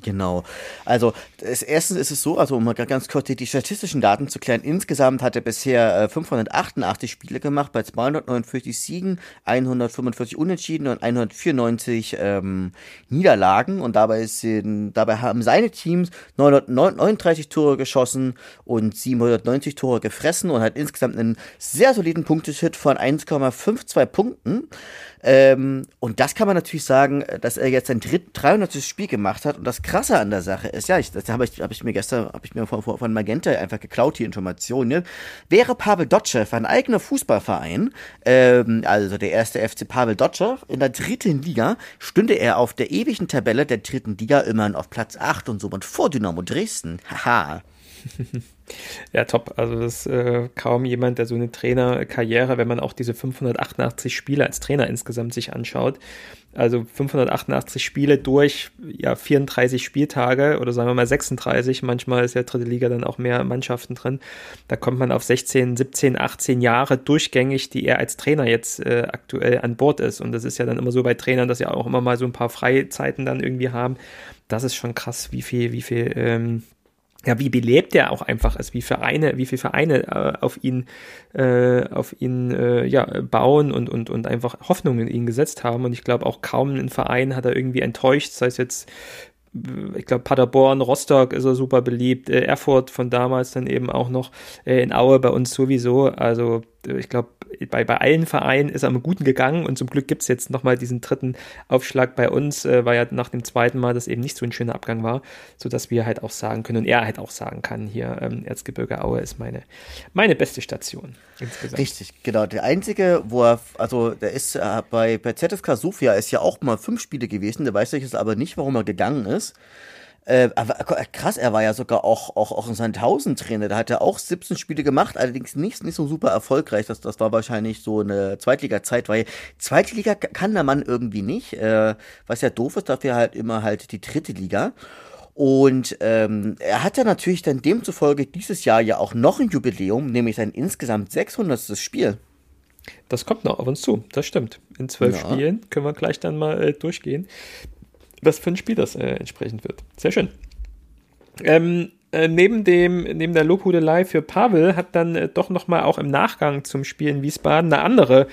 Genau. Also, das erstens ist es so, also um mal ganz kurz die, die statistischen Daten zu klären. Insgesamt hat er bisher äh, 588 Spiele gemacht bei 249 Siegen, 145 Unentschieden und 194 ähm, Niederlagen. Und dabei, sind, dabei haben seine Teams 939 Tore geschossen und 790 Tore gefressen und hat insgesamt einen sehr soliden Punkteschnitt von 1,52 Punkten. Ähm, und das kann man natürlich sagen, dass er jetzt sein dritt 300. Spiel gemacht hat. Und das Krasse an der Sache ist, ja, ich, das habe ich, hab ich mir gestern, habe ich mir von, von Magenta einfach geklaut, die Information. Ne? Wäre Pavel Dotschew ein eigener Fußballverein, ähm, also der erste FC Pavel Dotschew, in der dritten Liga, stünde er auf der ewigen Tabelle der dritten Liga immerhin auf Platz 8 und somit vor Dynamo Dresden. Haha. Ja, top. Also das ist äh, kaum jemand, der so eine Trainerkarriere, wenn man auch diese 588 Spiele als Trainer insgesamt sich anschaut, also 588 Spiele durch ja 34 Spieltage oder sagen wir mal 36, manchmal ist ja dritte Liga dann auch mehr Mannschaften drin. Da kommt man auf 16, 17, 18 Jahre durchgängig, die er als Trainer jetzt äh, aktuell an Bord ist. Und das ist ja dann immer so bei Trainern, dass sie auch immer mal so ein paar Freizeiten dann irgendwie haben. Das ist schon krass, wie viel, wie viel ähm, ja, wie belebt er auch einfach ist, wie Vereine, wie viele Vereine äh, auf ihn, äh, auf ihn äh, ja, bauen und, und, und einfach Hoffnungen in ihn gesetzt haben. Und ich glaube, auch kaum ein Verein hat er irgendwie enttäuscht, sei es jetzt ich glaube, Paderborn, Rostock ist er super beliebt, äh, Erfurt von damals dann eben auch noch, äh, in Aue bei uns sowieso. Also ich glaube, bei, bei allen Vereinen ist er am Guten gegangen und zum Glück gibt es jetzt nochmal diesen dritten Aufschlag bei uns, äh, weil ja nach dem zweiten Mal das eben nicht so ein schöner Abgang war, sodass wir halt auch sagen können und er halt auch sagen kann, hier ähm, Erzgebirge Aue ist meine, meine beste Station insgesamt. Richtig, genau. Der einzige, wo er, also der ist äh, bei, bei ZSK Sofia ist ja auch mal fünf Spiele gewesen, der weiß jetzt aber nicht, warum er gegangen ist. Äh, äh, krass, er war ja sogar auch, auch, auch in Sandhausen Trainer. Da hat er auch 17 Spiele gemacht, allerdings nicht, nicht so super erfolgreich. Das, das war wahrscheinlich so eine Zweitliga-Zeit, weil Zweitliga kann der Mann irgendwie nicht. Äh, was ja doof ist, dafür halt immer halt die dritte Liga. Und ähm, er hat ja natürlich dann demzufolge dieses Jahr ja auch noch ein Jubiläum, nämlich sein insgesamt 600. Spiel. Das kommt noch auf uns zu, das stimmt. In zwölf ja. Spielen können wir gleich dann mal äh, durchgehen was für ein Spiel das äh, entsprechend wird. Sehr schön. Ähm, äh, neben dem, neben der Lobhudelei für Pavel hat dann äh, doch nochmal auch im Nachgang zum Spiel in Wiesbaden eine andere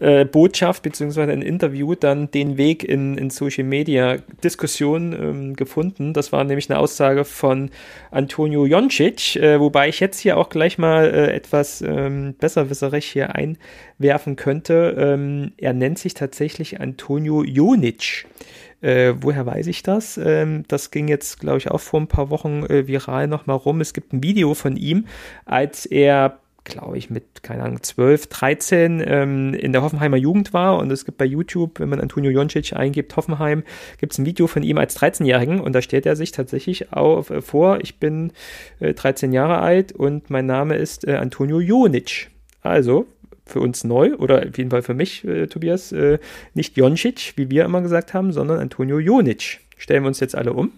äh, Botschaft beziehungsweise ein Interview dann den Weg in, in Social Media Diskussion ähm, gefunden. Das war nämlich eine Aussage von Antonio Joncic, äh, wobei ich jetzt hier auch gleich mal äh, etwas ähm, besserwisserig hier einwerfen könnte. Ähm, er nennt sich tatsächlich Antonio Jonic. Äh, woher weiß ich das? Ähm, das ging jetzt, glaube ich, auch vor ein paar Wochen äh, viral nochmal rum. Es gibt ein Video von ihm, als er glaube ich, mit, keine Ahnung, 12, 13 ähm, in der Hoffenheimer Jugend war. Und es gibt bei YouTube, wenn man Antonio Joncic eingibt, Hoffenheim, gibt es ein Video von ihm als 13-Jährigen und da stellt er sich tatsächlich auf, äh, vor, ich bin äh, 13 Jahre alt und mein Name ist äh, Antonio Jonic. Also, für uns neu oder auf jeden Fall für mich, äh, Tobias, äh, nicht Joncic, wie wir immer gesagt haben, sondern Antonio Jonic. Stellen wir uns jetzt alle um?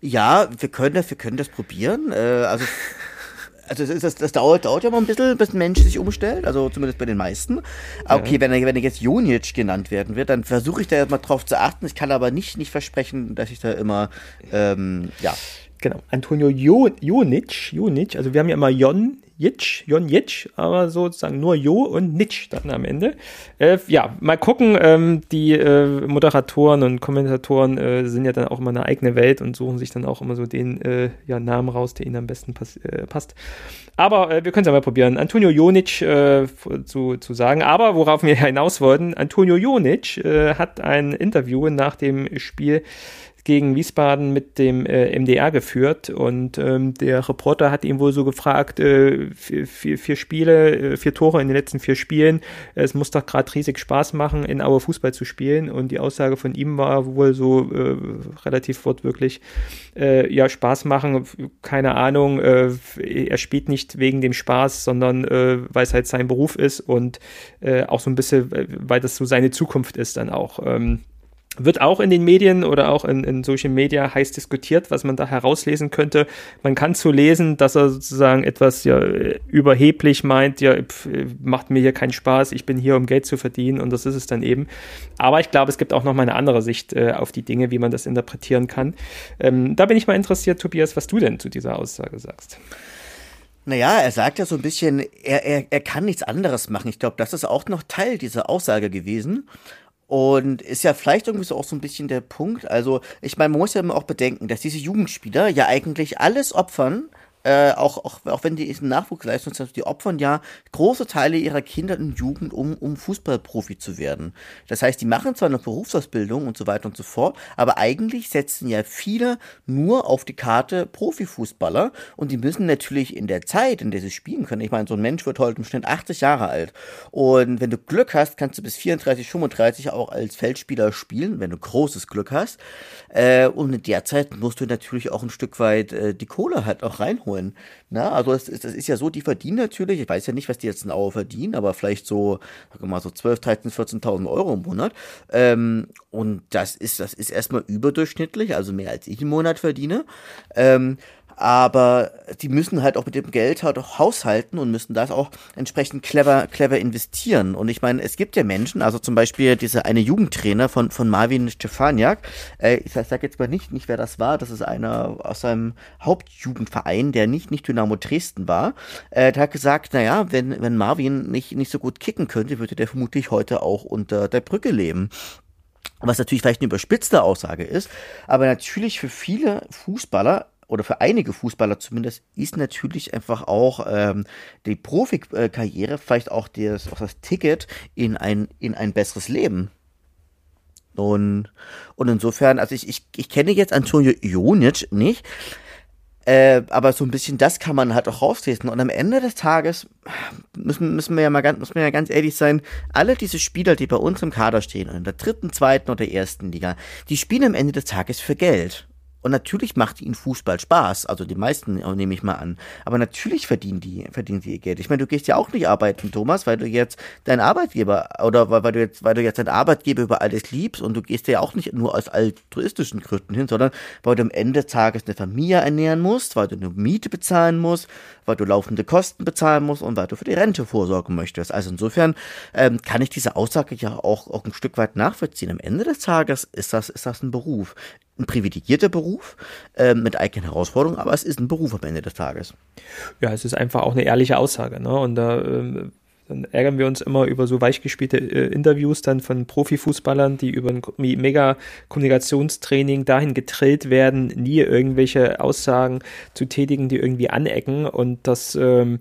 Ja, wir können das, wir können das probieren. Äh, also also das, das, das, dauert, dauert ja mal ein bisschen, bis ein Mensch sich umstellt, also zumindest bei den meisten. Aber okay, wenn er, wenn er jetzt Jonic genannt werden wird, dann versuche ich da mal drauf zu achten. Ich kann aber nicht, nicht versprechen, dass ich da immer, ähm, ja. Genau, Antonio jo, Jonic, Jonic, also wir haben ja immer Jon, Jitsch, Jon Jitsch, aber sozusagen nur Jo und Nitsch dann am Ende. Äh, ja, mal gucken, ähm, die äh, Moderatoren und Kommentatoren äh, sind ja dann auch immer eine eigene Welt und suchen sich dann auch immer so den äh, ja, Namen raus, der ihnen am besten pass äh, passt. Aber äh, wir können es ja mal probieren, Antonio Jonic zu, zu sagen. Aber worauf wir hinaus wollten, Antonio Jonic hat ein Interview nach dem Spiel gegen Wiesbaden mit dem äh, MDR geführt und ähm, der Reporter hat ihn wohl so gefragt, äh, vier, vier, vier Spiele, äh, vier Tore in den letzten vier Spielen, es muss doch gerade riesig Spaß machen, in Aue Fußball zu spielen und die Aussage von ihm war wohl so äh, relativ wortwörtlich, äh, ja, Spaß machen, keine Ahnung, äh, er spielt nicht wegen dem Spaß, sondern äh, weil es halt sein Beruf ist und äh, auch so ein bisschen, äh, weil das so seine Zukunft ist dann auch. Ähm, wird auch in den Medien oder auch in, in Social Media heiß diskutiert, was man da herauslesen könnte. Man kann zu lesen, dass er sozusagen etwas ja, überheblich meint, ja, pf, macht mir hier keinen Spaß, ich bin hier, um Geld zu verdienen und das ist es dann eben. Aber ich glaube, es gibt auch noch mal eine andere Sicht äh, auf die Dinge, wie man das interpretieren kann. Ähm, da bin ich mal interessiert, Tobias, was du denn zu dieser Aussage sagst. Naja, er sagt ja so ein bisschen, er, er, er kann nichts anderes machen. Ich glaube, das ist auch noch Teil dieser Aussage gewesen. Und ist ja vielleicht irgendwie so auch so ein bisschen der Punkt. Also, ich meine, man muss ja immer auch bedenken, dass diese Jugendspieler ja eigentlich alles opfern, äh, auch, auch, auch wenn die Nachwuchsleistung sind, die opfern ja große Teile ihrer Kinder und Jugend, um, um Fußballprofi zu werden. Das heißt, die machen zwar eine Berufsausbildung und so weiter und so fort, aber eigentlich setzen ja viele nur auf die Karte Profifußballer und die müssen natürlich in der Zeit, in der sie spielen können, ich meine, so ein Mensch wird heute im Schnitt 80 Jahre alt. Und wenn du Glück hast, kannst du bis 34, 35 auch als Feldspieler spielen, wenn du großes Glück hast. Äh, und in der Zeit musst du natürlich auch ein Stück weit äh, die Kohle halt auch reinholen holen. Na, also das ist, das ist ja so, die verdienen natürlich, ich weiß ja nicht, was die jetzt in Aue verdienen, aber vielleicht so, sag mal, so 12, 13, 14.000 Euro im Monat. Ähm, und das ist, das ist erstmal überdurchschnittlich, also mehr als ich im Monat verdiene. Ähm, aber die müssen halt auch mit dem Geld halt auch haushalten und müssen das auch entsprechend clever, clever investieren. Und ich meine, es gibt ja Menschen, also zum Beispiel dieser eine Jugendtrainer von, von Marvin Stefaniak, äh, ich sag jetzt mal nicht, nicht wer das war, das ist einer aus seinem Hauptjugendverein, der nicht, nicht Dynamo Dresden war, äh, der hat gesagt, naja, wenn, wenn Marvin nicht, nicht so gut kicken könnte, würde der vermutlich heute auch unter der Brücke leben. Was natürlich vielleicht eine überspitzte Aussage ist, aber natürlich für viele Fußballer oder für einige Fußballer zumindest, ist natürlich einfach auch ähm, die Profikarriere vielleicht auch das, auch das Ticket in ein, in ein besseres Leben. Und, und insofern, also ich, ich, ich kenne jetzt Antonio Jonic nicht, äh, aber so ein bisschen das kann man halt auch rauslesen. Und am Ende des Tages müssen, müssen wir ja mal ganz, müssen wir ja ganz ehrlich sein, alle diese Spieler, die bei uns im Kader stehen, in der dritten, zweiten oder ersten Liga, die spielen am Ende des Tages für Geld. Und natürlich macht ihnen Fußball Spaß, also die meisten äh, nehme ich mal an. Aber natürlich verdienen die, verdienen die ihr Geld. Ich meine, du gehst ja auch nicht arbeiten, Thomas, weil du jetzt deinen Arbeitgeber oder weil, weil du jetzt, weil du jetzt deinen Arbeitgeber über alles liebst und du gehst ja auch nicht nur aus altruistischen Gründen hin, sondern weil du am Ende des Tages eine Familie ernähren musst, weil du eine Miete bezahlen musst, weil du laufende Kosten bezahlen musst und weil du für die Rente vorsorgen möchtest. Also insofern ähm, kann ich diese Aussage ja auch, auch ein Stück weit nachvollziehen. Am Ende des Tages ist das, ist das ein Beruf ein privilegierter Beruf äh, mit eigenen Herausforderungen, aber es ist ein Beruf am Ende des Tages. Ja, es ist einfach auch eine ehrliche Aussage. Ne? Und da ähm, ärgern wir uns immer über so weichgespielte äh, Interviews dann von Profifußballern, die über ein mega Kommunikationstraining dahin getrillt werden, nie irgendwelche Aussagen zu tätigen, die irgendwie anecken und das ähm,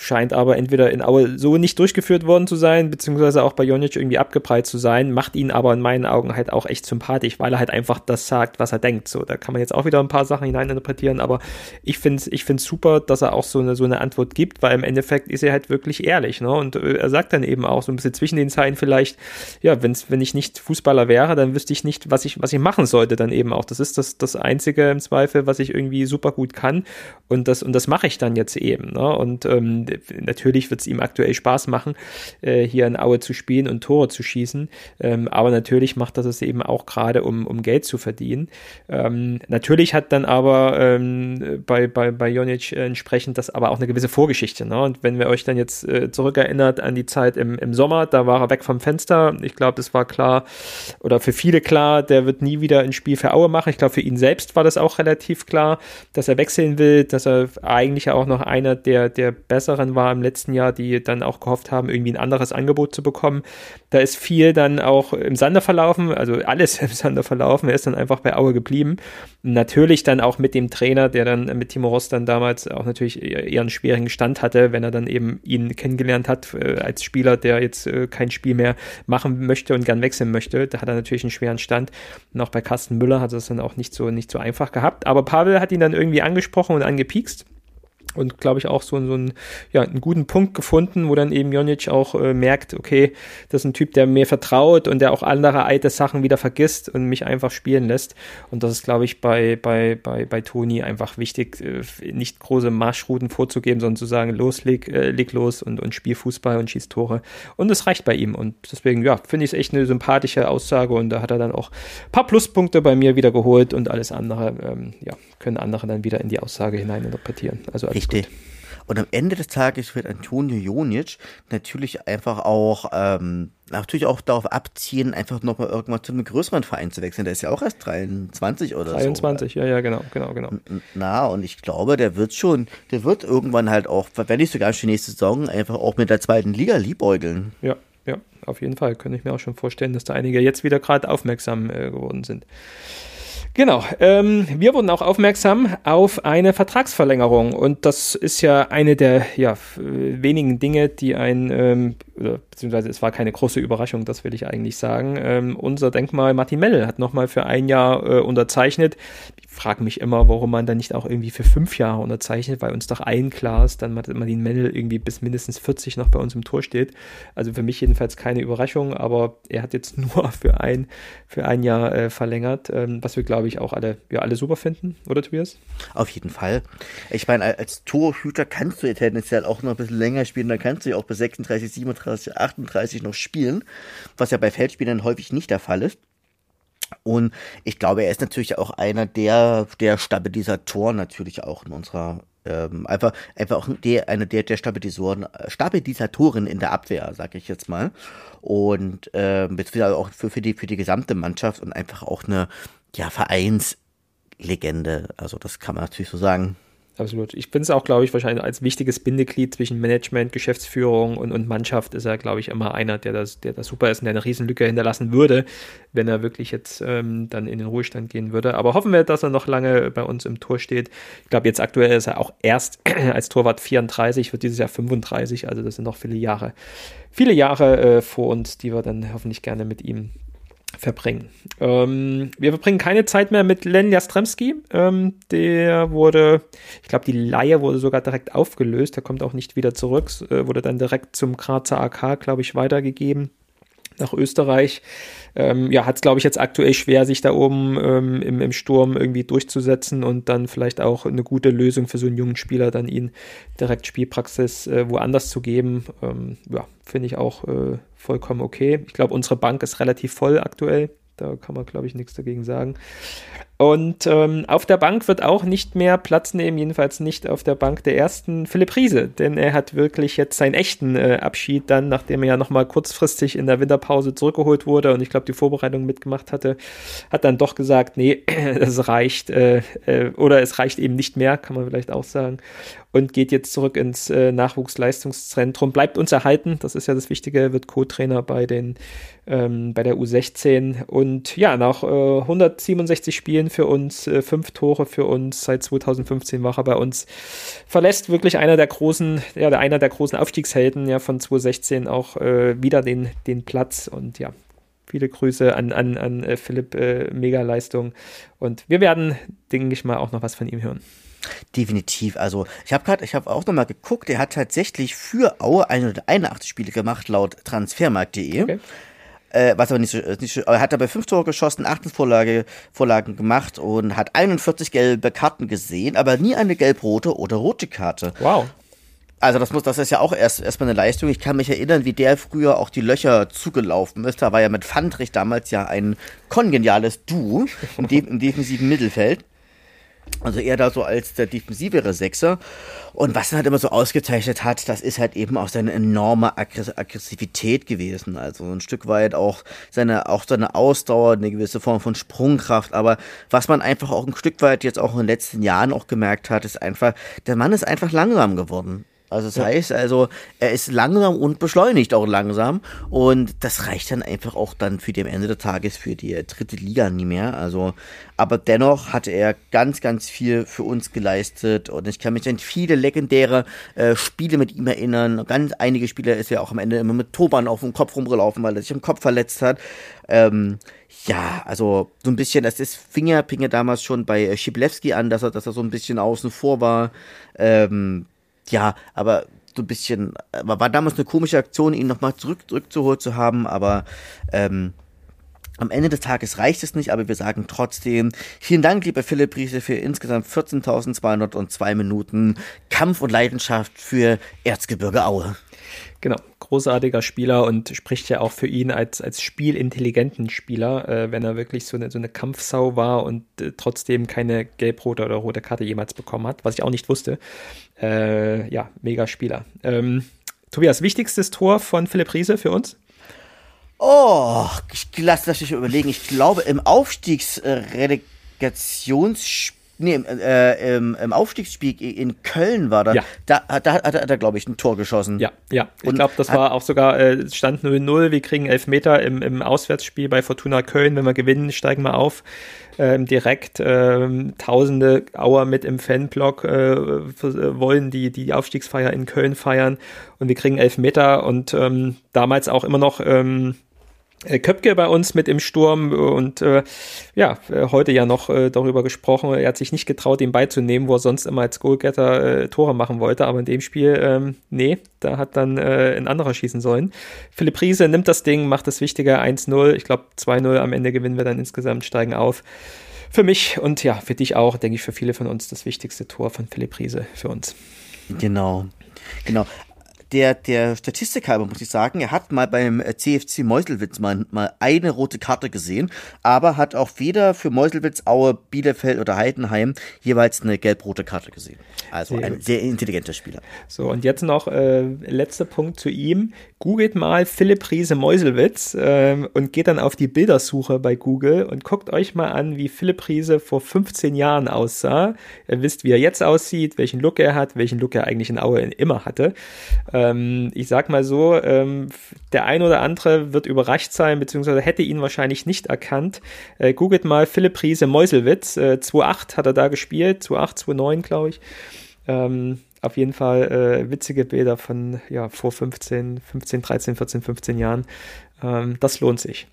scheint aber entweder in Aue so nicht durchgeführt worden zu sein, beziehungsweise auch bei Jonic irgendwie abgeprallt zu sein, macht ihn aber in meinen Augen halt auch echt sympathisch, weil er halt einfach das sagt, was er denkt. So, da kann man jetzt auch wieder ein paar Sachen hineininterpretieren, aber ich finde es ich find's super, dass er auch so eine, so eine Antwort gibt, weil im Endeffekt ist er halt wirklich ehrlich, ne? Und äh, er sagt dann eben auch so ein bisschen zwischen den Zeilen vielleicht, ja, wenn's, wenn ich nicht Fußballer wäre, dann wüsste ich nicht, was ich, was ich machen sollte dann eben auch. Das ist das, das Einzige im Zweifel, was ich irgendwie super gut kann. Und das, und das mache ich dann jetzt eben, ne? Und ähm, natürlich wird es ihm aktuell Spaß machen, äh, hier in Aue zu spielen und Tore zu schießen. Ähm, aber natürlich macht das es eben auch gerade, um, um Geld zu verdienen. Ähm, natürlich hat dann aber ähm, bei, bei, bei Jonic entsprechend das aber auch eine gewisse Vorgeschichte. Ne? Und wenn wir euch dann jetzt äh, zurückerinnert an die Zeit im, im Sommer, da war er weg vom Fenster. Ich glaube, das war klar oder für viele klar, der wird nie wieder ein Spiel für Aue machen. Ich glaube, für ihn selbst war das auch relativ klar, dass er wechseln will, dass er eigentlich auch noch einer der, der besseren darin war im letzten Jahr, die dann auch gehofft haben, irgendwie ein anderes Angebot zu bekommen. Da ist viel dann auch im Sande verlaufen, also alles im Sande verlaufen. Er ist dann einfach bei Aue geblieben. Natürlich dann auch mit dem Trainer, der dann mit Timo Ross dann damals auch natürlich eher einen schwierigen Stand hatte, wenn er dann eben ihn kennengelernt hat äh, als Spieler, der jetzt äh, kein Spiel mehr machen möchte und gern wechseln möchte. Da hat er natürlich einen schweren Stand. Und auch bei Carsten Müller hat er es dann auch nicht so, nicht so einfach gehabt. Aber Pavel hat ihn dann irgendwie angesprochen und angepiekst und glaube ich auch so, so einen, ja, einen guten Punkt gefunden, wo dann eben Jonic auch äh, merkt, okay, das ist ein Typ, der mir vertraut und der auch andere alte Sachen wieder vergisst und mich einfach spielen lässt. Und das ist, glaube ich, bei, bei, bei, bei Toni einfach wichtig, äh, nicht große Marschrouten vorzugeben, sondern zu sagen, los, leg, äh, leg los und, und spiel Fußball und schieß Tore. Und das reicht bei ihm. Und deswegen, ja, finde ich es echt eine sympathische Aussage und da hat er dann auch ein paar Pluspunkte bei mir wieder geholt und alles andere, ähm, ja, können andere dann wieder in die Aussage hinein interpretieren. Also als Richtig. Gut. Und am Ende des Tages wird Antonio Jonic natürlich einfach auch, ähm, natürlich auch darauf abziehen, einfach nochmal irgendwann zu einem größeren Verein zu wechseln. Der ist ja auch erst 23 oder 23, so. 23, ja, ja, genau, genau, genau. Na, und ich glaube, der wird schon, der wird irgendwann halt auch, wenn nicht sogar schon nächste Saison, einfach auch mit der zweiten Liga liebäugeln. Ja, ja, auf jeden Fall. Könnte ich mir auch schon vorstellen, dass da einige jetzt wieder gerade aufmerksam äh, geworden sind. Genau. Ähm, wir wurden auch aufmerksam auf eine Vertragsverlängerung und das ist ja eine der ja, wenigen Dinge, die ein, ähm, beziehungsweise es war keine große Überraschung, das will ich eigentlich sagen. Ähm, unser Denkmal Martin Mell hat nochmal für ein Jahr äh, unterzeichnet frage mich immer, warum man dann nicht auch irgendwie für fünf Jahre unterzeichnet, weil uns doch allen klar ist, dann Martin Mendel irgendwie bis mindestens 40 noch bei uns im Tor steht. Also für mich jedenfalls keine Überraschung, aber er hat jetzt nur für ein, für ein Jahr äh, verlängert, ähm, was wir, glaube ich, auch alle, ja, alle super finden, oder Tobias? Auf jeden Fall. Ich meine, als Torhüter kannst du ja tendenziell auch noch ein bisschen länger spielen, dann kannst du ja auch bis 36, 37, 38 noch spielen, was ja bei Feldspielern häufig nicht der Fall ist. Und ich glaube, er ist natürlich auch einer der, der Stabilisatoren natürlich auch in unserer ähm, einfach, einfach auch der, eine der, der Stabilisatoren, Stabilisatoren in der Abwehr, sage ich jetzt mal. Und ähm, beziehungsweise auch für, für, die, für die gesamte Mannschaft und einfach auch eine ja, Vereinslegende. Also das kann man natürlich so sagen. Absolut. Ich finde es auch, glaube ich, wahrscheinlich als wichtiges Bindeglied zwischen Management, Geschäftsführung und, und Mannschaft ist er, glaube ich, immer einer, der das, der das super ist und der eine Riesenlücke hinterlassen würde, wenn er wirklich jetzt ähm, dann in den Ruhestand gehen würde. Aber hoffen wir, dass er noch lange bei uns im Tor steht. Ich glaube, jetzt aktuell ist er auch erst als Torwart 34, wird dieses Jahr 35, also das sind noch viele Jahre, viele Jahre äh, vor uns, die wir dann hoffentlich gerne mit ihm verbringen. Ähm, wir verbringen keine Zeit mehr mit Len Jastremski. Ähm, der wurde, ich glaube, die Laie wurde sogar direkt aufgelöst. Der kommt auch nicht wieder zurück. Äh, wurde dann direkt zum Grazer AK, glaube ich, weitergegeben nach Österreich. Ähm, ja, hat es, glaube ich, jetzt aktuell schwer, sich da oben ähm, im, im Sturm irgendwie durchzusetzen und dann vielleicht auch eine gute Lösung für so einen jungen Spieler, dann ihn direkt Spielpraxis äh, woanders zu geben. Ähm, ja, finde ich auch äh, vollkommen okay. Ich glaube, unsere Bank ist relativ voll aktuell. Da kann man, glaube ich, nichts dagegen sagen. Und ähm, auf der Bank wird auch nicht mehr Platz nehmen, jedenfalls nicht auf der Bank der ersten Philipp Riese, denn er hat wirklich jetzt seinen echten äh, Abschied dann, nachdem er ja nochmal kurzfristig in der Winterpause zurückgeholt wurde und ich glaube die Vorbereitung mitgemacht hatte, hat dann doch gesagt, nee, es reicht äh, äh, oder es reicht eben nicht mehr, kann man vielleicht auch sagen und geht jetzt zurück ins äh, Nachwuchsleistungszentrum, bleibt uns erhalten, das ist ja das Wichtige, wird Co-Trainer bei ähm, bei der U16 und ja, nach äh, 167 Spielen für uns, äh, fünf Tore für uns, seit 2015 war er bei uns, verlässt wirklich einer der großen, ja, einer der großen Aufstiegshelden ja von 2016 auch äh, wieder den, den Platz. Und ja, viele Grüße an, an, an äh, Philipp, äh, Mega-Leistung. Und wir werden, denke ich mal, auch noch was von ihm hören. Definitiv. Also ich habe gerade, ich habe auch nochmal geguckt, er hat tatsächlich für Aue 181 Spiele gemacht, laut transfermarkt.de. Okay. Äh, was aber nicht so, nicht so, er hat dabei fünf Tore geschossen, 18 Vorlage, Vorlagen gemacht und hat 41 gelbe Karten gesehen, aber nie eine gelb-rote oder rote Karte. Wow. Also das muss, das ist ja auch erst erstmal eine Leistung. Ich kann mich erinnern, wie der früher auch die Löcher zugelaufen ist. Da war ja mit Fandrich damals ja ein kongeniales Duo im, im defensiven Mittelfeld. Also eher da so als der defensivere Sechser. Und was ihn halt immer so ausgezeichnet hat, das ist halt eben auch seine enorme Aggressivität gewesen. Also ein Stück weit auch seine, auch seine Ausdauer, eine gewisse Form von Sprungkraft. Aber was man einfach auch ein Stück weit jetzt auch in den letzten Jahren auch gemerkt hat, ist einfach, der Mann ist einfach langsam geworden. Also das ja. heißt also, er ist langsam und beschleunigt auch langsam und das reicht dann einfach auch dann für die am Ende des Tages für die dritte Liga nie mehr. Also, aber dennoch hatte er ganz, ganz viel für uns geleistet und ich kann mich an viele legendäre äh, Spiele mit ihm erinnern. Ganz einige Spiele ist er auch am Ende immer mit Toban auf dem Kopf rumgelaufen, weil er sich im Kopf verletzt hat. Ähm, ja, also so ein bisschen, das ist Finger, Finger damals schon bei äh, Schiblewski an, dass er, dass er so ein bisschen außen vor war. Ähm, ja, aber so ein bisschen, war damals eine komische Aktion, ihn nochmal zurück, zurückzuholen zu haben, aber ähm, am Ende des Tages reicht es nicht, aber wir sagen trotzdem vielen Dank, lieber Philipp Riese, für insgesamt 14.202 Minuten Kampf und Leidenschaft für Erzgebirge Aue. Genau, großartiger Spieler und spricht ja auch für ihn als, als spielintelligenten Spieler, äh, wenn er wirklich so eine, so eine Kampfsau war und äh, trotzdem keine gelb-rote oder rote Karte jemals bekommen hat, was ich auch nicht wusste. Äh, ja, mega Spieler. Ähm, Tobias, wichtigstes Tor von Philipp Riese für uns? Oh, ich lasse das mich überlegen. Ich glaube, im Aufstiegsrelegationsspiel nee, äh, im, im Aufstiegsspiel in Köln war da. Ja. Da, da, da hat er, glaube ich, ein Tor geschossen. Ja, ja. Ich glaube, das war auch sogar, äh, stand 0-0. Wir kriegen Elfmeter im, im Auswärtsspiel bei Fortuna Köln. Wenn wir gewinnen, steigen wir auf. Ähm, direkt ähm, tausende Auer mit im Fanblock äh, wollen die, die Aufstiegsfeier in Köln feiern und wir kriegen Elfmeter und ähm, damals auch immer noch ähm, äh, Köpke bei uns mit im Sturm und äh, ja, äh, heute ja noch äh, darüber gesprochen. Er hat sich nicht getraut, ihn beizunehmen, wo er sonst immer als Goalgetter äh, Tore machen wollte, aber in dem Spiel, ähm, nee, da hat dann äh, ein anderer schießen sollen. Philipp Riese nimmt das Ding, macht das Wichtige 1-0. Ich glaube 2-0 am Ende gewinnen wir dann insgesamt, steigen auf. Für mich und ja, für dich auch, denke ich, für viele von uns das wichtigste Tor von Philipp Riese für uns. Genau. Genau der, der Statistik halber muss ich sagen, er hat mal beim CFC Meuselwitz mal, mal eine rote Karte gesehen, aber hat auch weder für Meuselwitz, Aue, Bielefeld oder Heidenheim jeweils eine gelb-rote Karte gesehen. Also ein sehr intelligenter Spieler. So, und jetzt noch äh, letzter Punkt zu ihm. Googelt mal Philipp Riese Meuselwitz äh, und geht dann auf die Bildersuche bei Google und guckt euch mal an, wie Philipp Riese vor 15 Jahren aussah. Ihr wisst, wie er jetzt aussieht, welchen Look er hat, welchen Look er eigentlich in Aue immer hatte. Ähm, ich sag mal so, ähm, der ein oder andere wird überrascht sein, beziehungsweise hätte ihn wahrscheinlich nicht erkannt. Äh, googelt mal Philipp Riese Meuselwitz. Äh, 2.8 hat er da gespielt, 2.8, 2.9 glaube ich. Ähm, auf jeden Fall äh, witzige Bilder von ja, vor 15, 15, 13, 14, 15 Jahren. Ähm, das lohnt sich.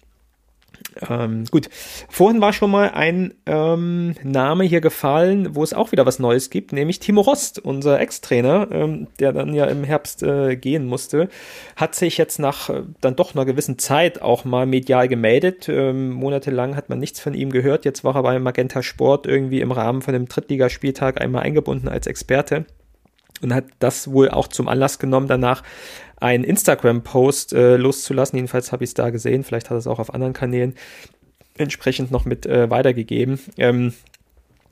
Ähm, gut, vorhin war schon mal ein ähm, Name hier gefallen, wo es auch wieder was Neues gibt, nämlich Timo Rost, unser Ex-Trainer, ähm, der dann ja im Herbst äh, gehen musste, hat sich jetzt nach äh, dann doch einer gewissen Zeit auch mal medial gemeldet. Ähm, monatelang hat man nichts von ihm gehört. Jetzt war er bei Magenta Sport irgendwie im Rahmen von einem Drittligaspieltag einmal eingebunden als Experte und hat das wohl auch zum Anlass genommen, danach einen Instagram-Post äh, loszulassen. Jedenfalls habe ich es da gesehen. Vielleicht hat es auch auf anderen Kanälen entsprechend noch mit äh, weitergegeben. Ähm,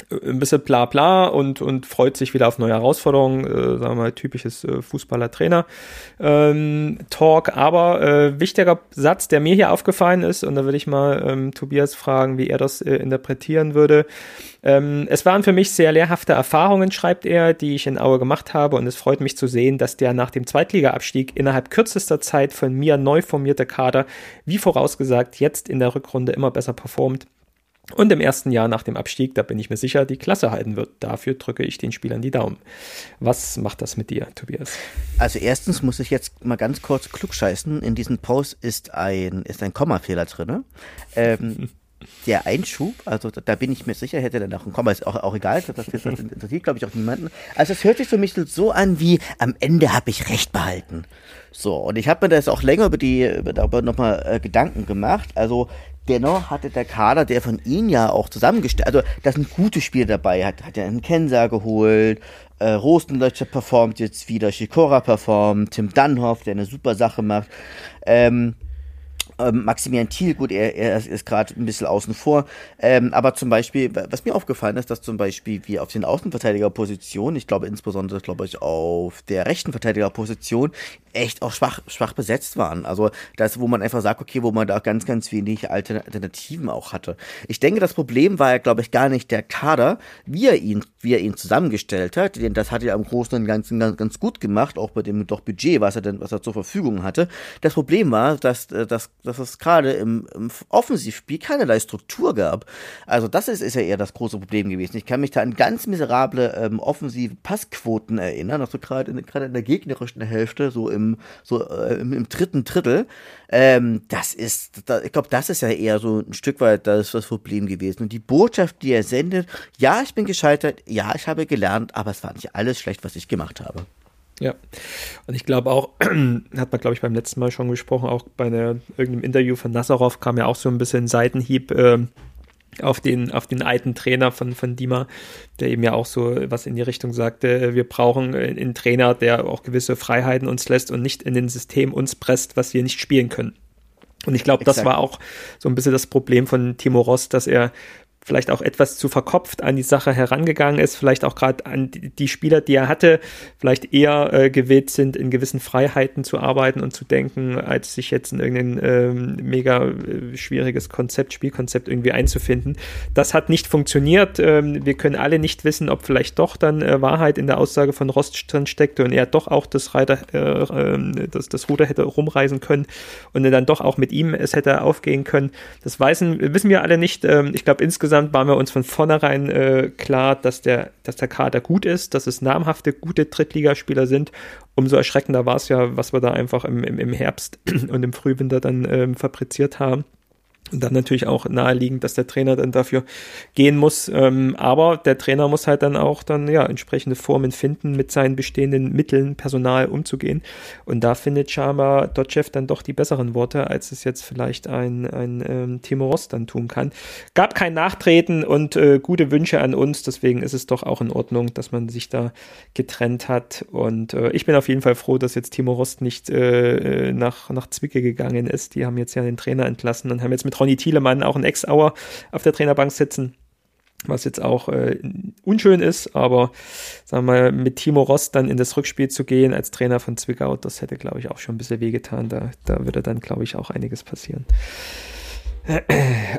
ein bisschen bla bla und, und freut sich wieder auf neue Herausforderungen, äh, sagen wir mal, typisches äh, Fußballer-Trainer-Talk. Ähm, Aber äh, wichtiger Satz, der mir hier aufgefallen ist, und da würde ich mal ähm, Tobias fragen, wie er das äh, interpretieren würde. Ähm, es waren für mich sehr lehrhafte Erfahrungen, schreibt er, die ich in Aue gemacht habe, und es freut mich zu sehen, dass der nach dem Zweitliga-Abstieg innerhalb kürzester Zeit von mir neu formierte Kader, wie vorausgesagt, jetzt in der Rückrunde immer besser performt und im ersten Jahr nach dem Abstieg, da bin ich mir sicher, die Klasse halten wird. Dafür drücke ich den Spielern die Daumen. Was macht das mit dir, Tobias? Also erstens muss ich jetzt mal ganz kurz klugscheißen. In diesem Post ist ein, ist ein Kommafehler drin. Ähm, der Einschub, also da bin ich mir sicher, hätte dann auch ein Komma, ist auch, auch egal, das, das, das interessiert, glaube ich, auch niemanden. Also es hört sich für mich so an wie, am Ende habe ich Recht behalten. So, und ich habe mir das auch länger über die, darüber nochmal äh, Gedanken gemacht. Also Dennoch hatte der Kader, der von ihnen ja auch zusammengestellt, also da sind gute Spiele dabei, hat, hat ja einen Kenser geholt, äh, Rostenlöcher performt jetzt wieder, Shikora performt, Tim Dunhoff, der eine super Sache macht. Ähm, Ähm, Maximilian Thiel, gut, er, er ist gerade ein bisschen außen vor. Ähm, aber zum Beispiel, was mir aufgefallen ist, dass zum Beispiel wir auf den Außenverteidigerpositionen, ich glaube insbesondere, glaube ich, auf der rechten Verteidigerposition, echt auch schwach, schwach besetzt waren. Also das, wo man einfach sagt, okay, wo man da ganz, ganz wenig Alternativen auch hatte. Ich denke, das Problem war ja, glaube ich, gar nicht der Kader, wie er ihn, wie er ihn zusammengestellt hat, denn das hat er im Großen und Ganzen ganz, ganz gut gemacht, auch bei dem doch Budget, was er denn, was er zur Verfügung hatte. Das Problem war, dass, äh, dass, dass es gerade im, im Offensivspiel keinerlei Struktur gab. Also das ist, ist ja eher das große Problem gewesen. Ich kann mich da an ganz miserable ähm, offensive Passquoten erinnern, also gerade in, in der gegnerischen Hälfte, so im im, so, äh, im, im, dritten Drittel. Ähm, das ist, da, ich glaube, das ist ja eher so ein Stück weit das, das Problem gewesen. Und die Botschaft, die er sendet, ja, ich bin gescheitert, ja, ich habe gelernt, aber es war nicht alles schlecht, was ich gemacht habe. Ja, und ich glaube auch, hat man, glaube ich, beim letzten Mal schon gesprochen, auch bei einer, irgendeinem Interview von Nazarov kam ja auch so ein bisschen Seitenhieb. Äh, auf den, auf den alten Trainer von, von Dima, der eben ja auch so was in die Richtung sagte, wir brauchen einen Trainer, der auch gewisse Freiheiten uns lässt und nicht in den System uns presst, was wir nicht spielen können. Und ich glaube, das war auch so ein bisschen das Problem von Timo Ross, dass er vielleicht auch etwas zu verkopft an die Sache herangegangen ist, vielleicht auch gerade an die Spieler, die er hatte, vielleicht eher äh, gewillt sind, in gewissen Freiheiten zu arbeiten und zu denken, als sich jetzt in irgendein ähm, mega äh, schwieriges Konzept, Spielkonzept irgendwie einzufinden. Das hat nicht funktioniert. Ähm, wir können alle nicht wissen, ob vielleicht doch dann äh, Wahrheit in der Aussage von Rost drin steckte und er doch auch das, Reiter, äh, ähm, das, das Ruder hätte rumreisen können und dann doch auch mit ihm es hätte aufgehen können. Das weißen, wissen wir alle nicht. Ähm, ich glaube, insgesamt insgesamt waren wir uns von vornherein äh, klar, dass der, dass der Kader gut ist, dass es namhafte, gute Drittligaspieler sind. Umso erschreckender war es ja, was wir da einfach im, im, im Herbst und im Frühwinter dann ähm, fabriziert haben. Und dann natürlich auch naheliegend, dass der Trainer dann dafür gehen muss. Ähm, aber der Trainer muss halt dann auch dann ja entsprechende Formen finden, mit seinen bestehenden Mitteln, Personal umzugehen. Und da findet scheinbar Dotchev dann doch die besseren Worte, als es jetzt vielleicht ein, ein ähm, Timo Ross dann tun kann. Gab kein Nachtreten und äh, gute Wünsche an uns, deswegen ist es doch auch in Ordnung, dass man sich da getrennt hat. Und äh, ich bin auf jeden Fall froh, dass jetzt Timo Rost nicht äh, äh nach, nach Zwicke gegangen ist. Die haben jetzt ja den Trainer entlassen und haben jetzt mit Ronny Thielemann auch ein Ex-Auer auf der Trainerbank sitzen was jetzt auch äh, unschön ist, aber sagen wir mal, mit Timo Ross dann in das Rückspiel zu gehen als Trainer von Zwickau, das hätte, glaube ich, auch schon ein bisschen wehgetan. Da, da würde dann, glaube ich, auch einiges passieren.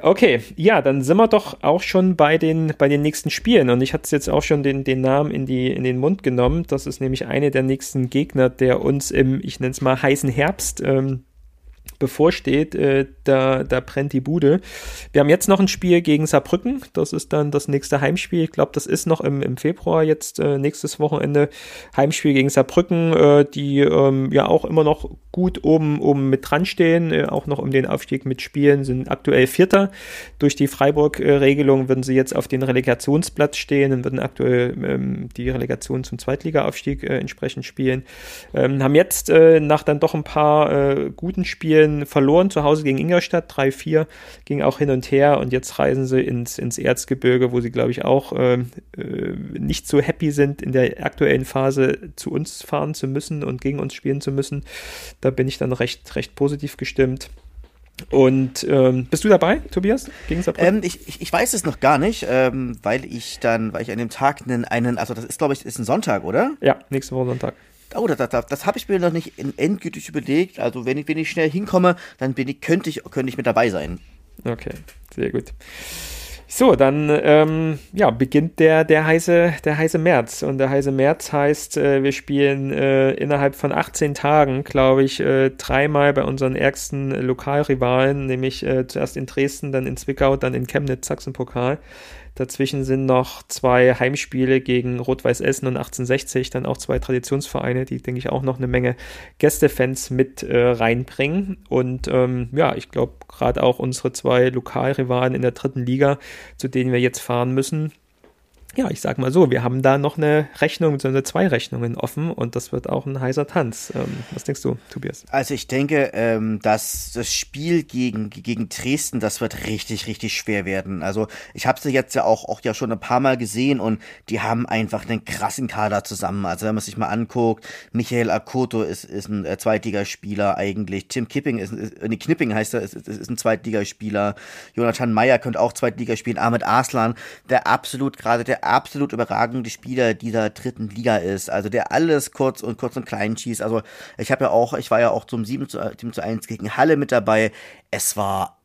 Okay, ja, dann sind wir doch auch schon bei den, bei den nächsten Spielen. Und ich hatte jetzt auch schon den, den Namen in, die, in den Mund genommen. Das ist nämlich eine der nächsten Gegner, der uns im, ich nenne es mal, heißen Herbst ähm, bevorsteht, äh, da, da brennt die Bude. Wir haben jetzt noch ein Spiel gegen Saarbrücken. Das ist dann das nächste Heimspiel. Ich glaube, das ist noch im, im Februar jetzt äh, nächstes Wochenende. Heimspiel gegen Saarbrücken, äh, die ähm, ja auch immer noch gut oben, oben mit dran stehen, äh, auch noch um den Aufstieg mitspielen, sind aktuell Vierter. Durch die Freiburg-Regelung würden sie jetzt auf den Relegationsplatz stehen und würden aktuell ähm, die Relegation zum Zweitliga-Aufstieg äh, entsprechend spielen. Ähm, haben jetzt äh, nach dann doch ein paar guten Spielen Verloren, zu Hause gegen Ingolstadt, 3-4, ging auch hin und her und jetzt reisen sie ins, ins Erzgebirge, wo sie, glaube ich, auch äh, äh, nicht so happy sind, in der aktuellen Phase zu uns fahren zu müssen und gegen uns spielen zu müssen. Da bin ich dann recht, recht positiv gestimmt. Und ähm, bist du dabei, Tobias? Gegen ähm, ich, ich, ich, weiß es noch gar nicht, ähm, weil ich dann, weil ich an dem Tag einen, einen also das ist, glaube ich, ist ein Sonntag, oder? Ja, nächste Woche Sonntag. Oh, das, das, das habe ich mir noch nicht endgültig überlegt. Also wenn ich, wenn ich schnell hinkomme, dann bin ich, könnte ich, könnte ich mit dabei sein. Okay, sehr gut. So, dann ähm, ja, beginnt der, der, heiße, der heiße März. Und der heiße März heißt, äh, wir spielen äh, innerhalb von 18 Tagen, glaube ich, äh, dreimal bei unseren ärgsten Lokalrivalen, nämlich äh, zuerst in Dresden, dann in Zwickau, dann in Chemnitz, Sachsenpokal. Dazwischen sind noch zwei Heimspiele gegen Rot-Weiß Essen und 1860, dann auch zwei Traditionsvereine, die, denke ich, auch noch eine Menge Gästefans mit äh, reinbringen. Und ähm, ja, ich glaube, gerade auch unsere zwei Lokalrivalen in der dritten Liga, zu denen wir jetzt fahren müssen, ja, ich sag mal so, wir haben da noch eine Rechnung, so zwei Rechnungen offen und das wird auch ein heißer Tanz. Ähm, was denkst du, Tobias? Also ich denke, ähm, dass das Spiel gegen, gegen Dresden, das wird richtig, richtig schwer werden. Also ich habe sie jetzt ja auch, auch ja schon ein paar Mal gesehen und die haben einfach einen krassen Kader zusammen. Also wenn man sich mal anguckt, Michael Akoto ist, ist ein äh, Zweitligaspieler eigentlich, Tim Kipping ist, ist äh, nee, Knipping heißt er, ist, ist, ist ein Zweitligaspieler, Jonathan Meyer könnte auch Zweitliga spielen, Ahmed Arslan, der absolut gerade der absolut überragende Spieler dieser dritten Liga ist. Also der alles kurz und kurz und klein schießt. Also ich habe ja auch, ich war ja auch zum 7 zu, 7 zu 1 gegen Halle mit dabei. Es war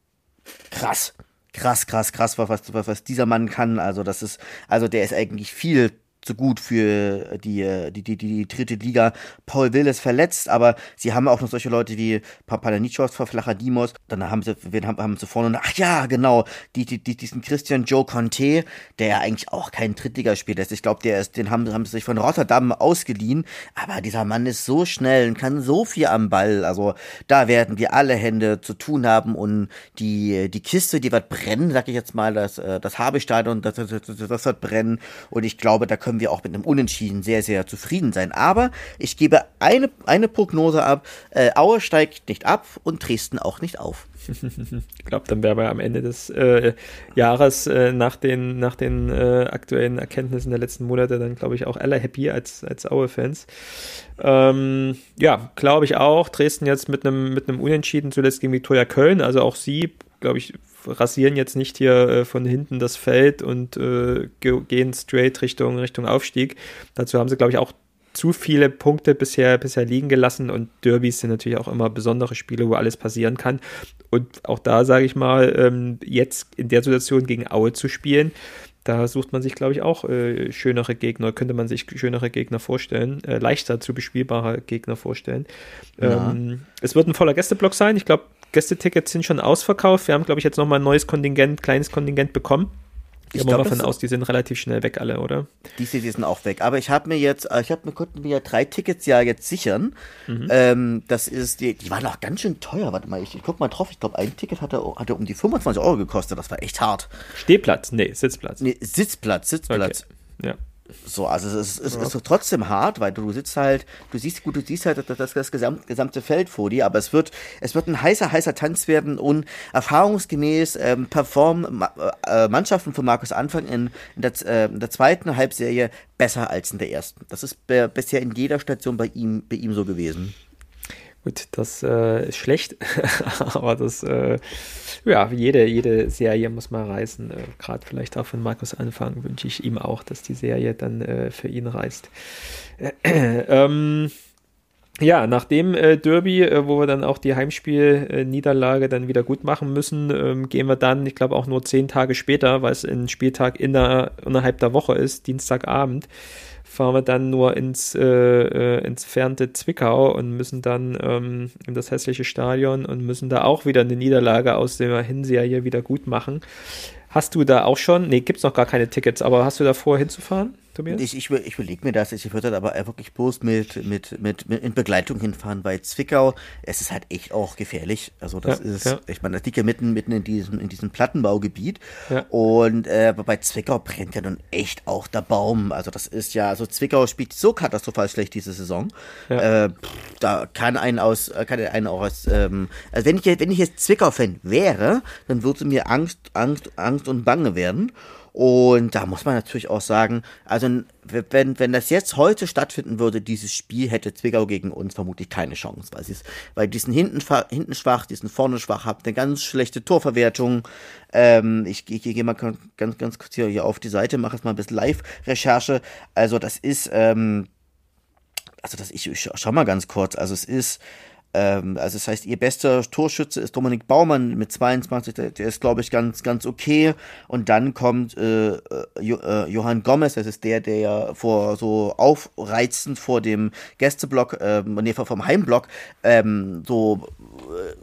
krass. Krass, krass, krass, was, was, was dieser Mann kann. Also das ist, also der ist eigentlich viel zu gut für die, die, die, die dritte Liga. Paul Will ist verletzt, aber sie haben auch noch solche Leute wie Papadanicios, Flachadimos. Dann haben sie, wen haben, haben sie vorne, ach ja, genau, die, die, die, diesen Christian Joe Conte, der ja eigentlich auch kein Drittligaspieler ist. Ich glaube, der ist, den haben, haben sie sich von Rotterdam ausgeliehen, aber dieser Mann ist so schnell und kann so viel am Ball. Also da werden wir alle Hände zu tun haben und die, die Kiste, die wird brennen, sag ich jetzt mal, das, äh, das Habestadion, das, das, das, das wird brennen und ich glaube, da können können wir auch mit einem Unentschieden sehr, sehr zufrieden sein. Aber ich gebe eine, eine Prognose ab. Äh, Aue steigt nicht ab und Dresden auch nicht auf. ich glaube, dann wäre wir am Ende des äh, Jahres äh, nach den, nach den äh, aktuellen Erkenntnissen der letzten Monate dann, glaube ich, auch alle happy als, als Aue-Fans. Ähm, ja, glaube ich auch. Dresden jetzt mit einem mit Unentschieden zuletzt gegen Viktoria Köln. Also auch sie, glaube ich, rasieren jetzt nicht hier äh, von hinten das Feld und äh, gehen straight Richtung, Richtung Aufstieg. Dazu haben sie, glaube ich, auch zu viele Punkte bisher, bisher liegen gelassen und Derbys sind natürlich auch immer besondere Spiele, wo alles passieren kann. Und auch da sage ich mal, ähm, jetzt in der Situation gegen Aue zu spielen, da sucht man sich, glaube ich, auch äh, schönere Gegner, könnte man sich schönere Gegner vorstellen, äh, leichter zu bespielbare Gegner vorstellen. Ja. Ähm, es wird ein voller Gästeblock sein. Ich glaube, Gästetickets sind schon ausverkauft. Wir haben, glaube ich, jetzt nochmal ein neues Kontingent, kleines Kontingent bekommen. Ich gehe mal davon aus, die sind relativ schnell weg alle, oder? Diese, die sind auch weg. Aber ich habe mir jetzt, äh, ich habe mir konnten mir ja drei Tickets ja jetzt sichern. Mhm. Ähm, das ist, die, die waren auch ganz schön teuer. Warte mal, ich, ich guck mal drauf. Ich glaube, ein Ticket hatte, hatte um die 25 Euro gekostet. Das war echt hart. Stehplatz? Nee, Sitzplatz. Nee, Sitzplatz, Sitzplatz. Okay. Ja. So, also es, ist, es ja. ist trotzdem hart, weil du sitzt halt, du siehst gut, du siehst halt das, das, das gesamte, gesamte Feld vor dir, aber es wird, es wird ein heißer, heißer Tanz werden und erfahrungsgemäß ähm, performen äh, Mannschaften von Markus Anfang in, in, der, äh, in der zweiten Halbserie besser als in der ersten. Das ist bisher in jeder Station bei ihm, bei ihm so gewesen. Gut, das äh, ist schlecht, aber das, äh, ja, jede, jede Serie muss mal reißen. Äh, Gerade vielleicht auch von Markus Anfang wünsche ich ihm auch, dass die Serie dann äh, für ihn reißt. ähm, ja, nach dem äh, Derby, äh, wo wir dann auch die Heimspielniederlage dann wieder gut machen müssen, ähm, gehen wir dann, ich glaube auch nur zehn Tage später, weil es ein Spieltag in der, innerhalb der Woche ist, Dienstagabend, fahren wir dann nur ins äh, äh, entfernte Zwickau und müssen dann ähm, in das hässliche Stadion und müssen da auch wieder eine Niederlage aus der Hinserie wieder gut machen. Hast du da auch schon, nee, es noch gar keine Tickets, aber hast du da vor hinzufahren? Tobias? Ich, ich, ich überlege mir das. Ich würde aber wirklich bloß mit, mit, mit, mit, in Begleitung hinfahren, weil Zwickau, es ist halt echt auch gefährlich. Also das ja, ist, ja. ich meine, das liegt ja mitten, mitten in diesem, in diesem Plattenbaugebiet. Ja. Und äh, bei Zwickau brennt ja nun echt auch der Baum. Also das ist ja, also Zwickau spielt so katastrophal schlecht diese Saison. Äh, da kann einen aus, kann einen auch aus, ähm, also wenn ich, wenn ich jetzt Zwickau-Fan wäre, dann würde mir Angst, Angst, Angst und Bange werden. Und da muss man natürlich auch sagen, also wenn, wenn das jetzt heute stattfinden würde, dieses Spiel, hätte Zwickau gegen uns vermutlich keine Chance, weil sie es, weil diesen hinten, hinten schwach, diesen vorne schwach, habt eine ganz schlechte Torverwertung. Ähm, ich, ich, ich gehe mal ganz, ganz kurz hier, hier auf die Seite, mache jetzt mal ein bisschen Live-Recherche. Also das ist, ähm, also das ich, ich schau mal ganz kurz, also es ist ähm, also das heißt, ihr bester Torschütze ist Dominik Baumann mit 22, der, der ist, glaube ich, ganz, ganz okay. Und dann kommt äh, äh, äh, Johann Gomez, das ist der, der ja vor so aufreizend vor dem Gästeblock, ähm, nee, vom Heimblock, ähm, so äh,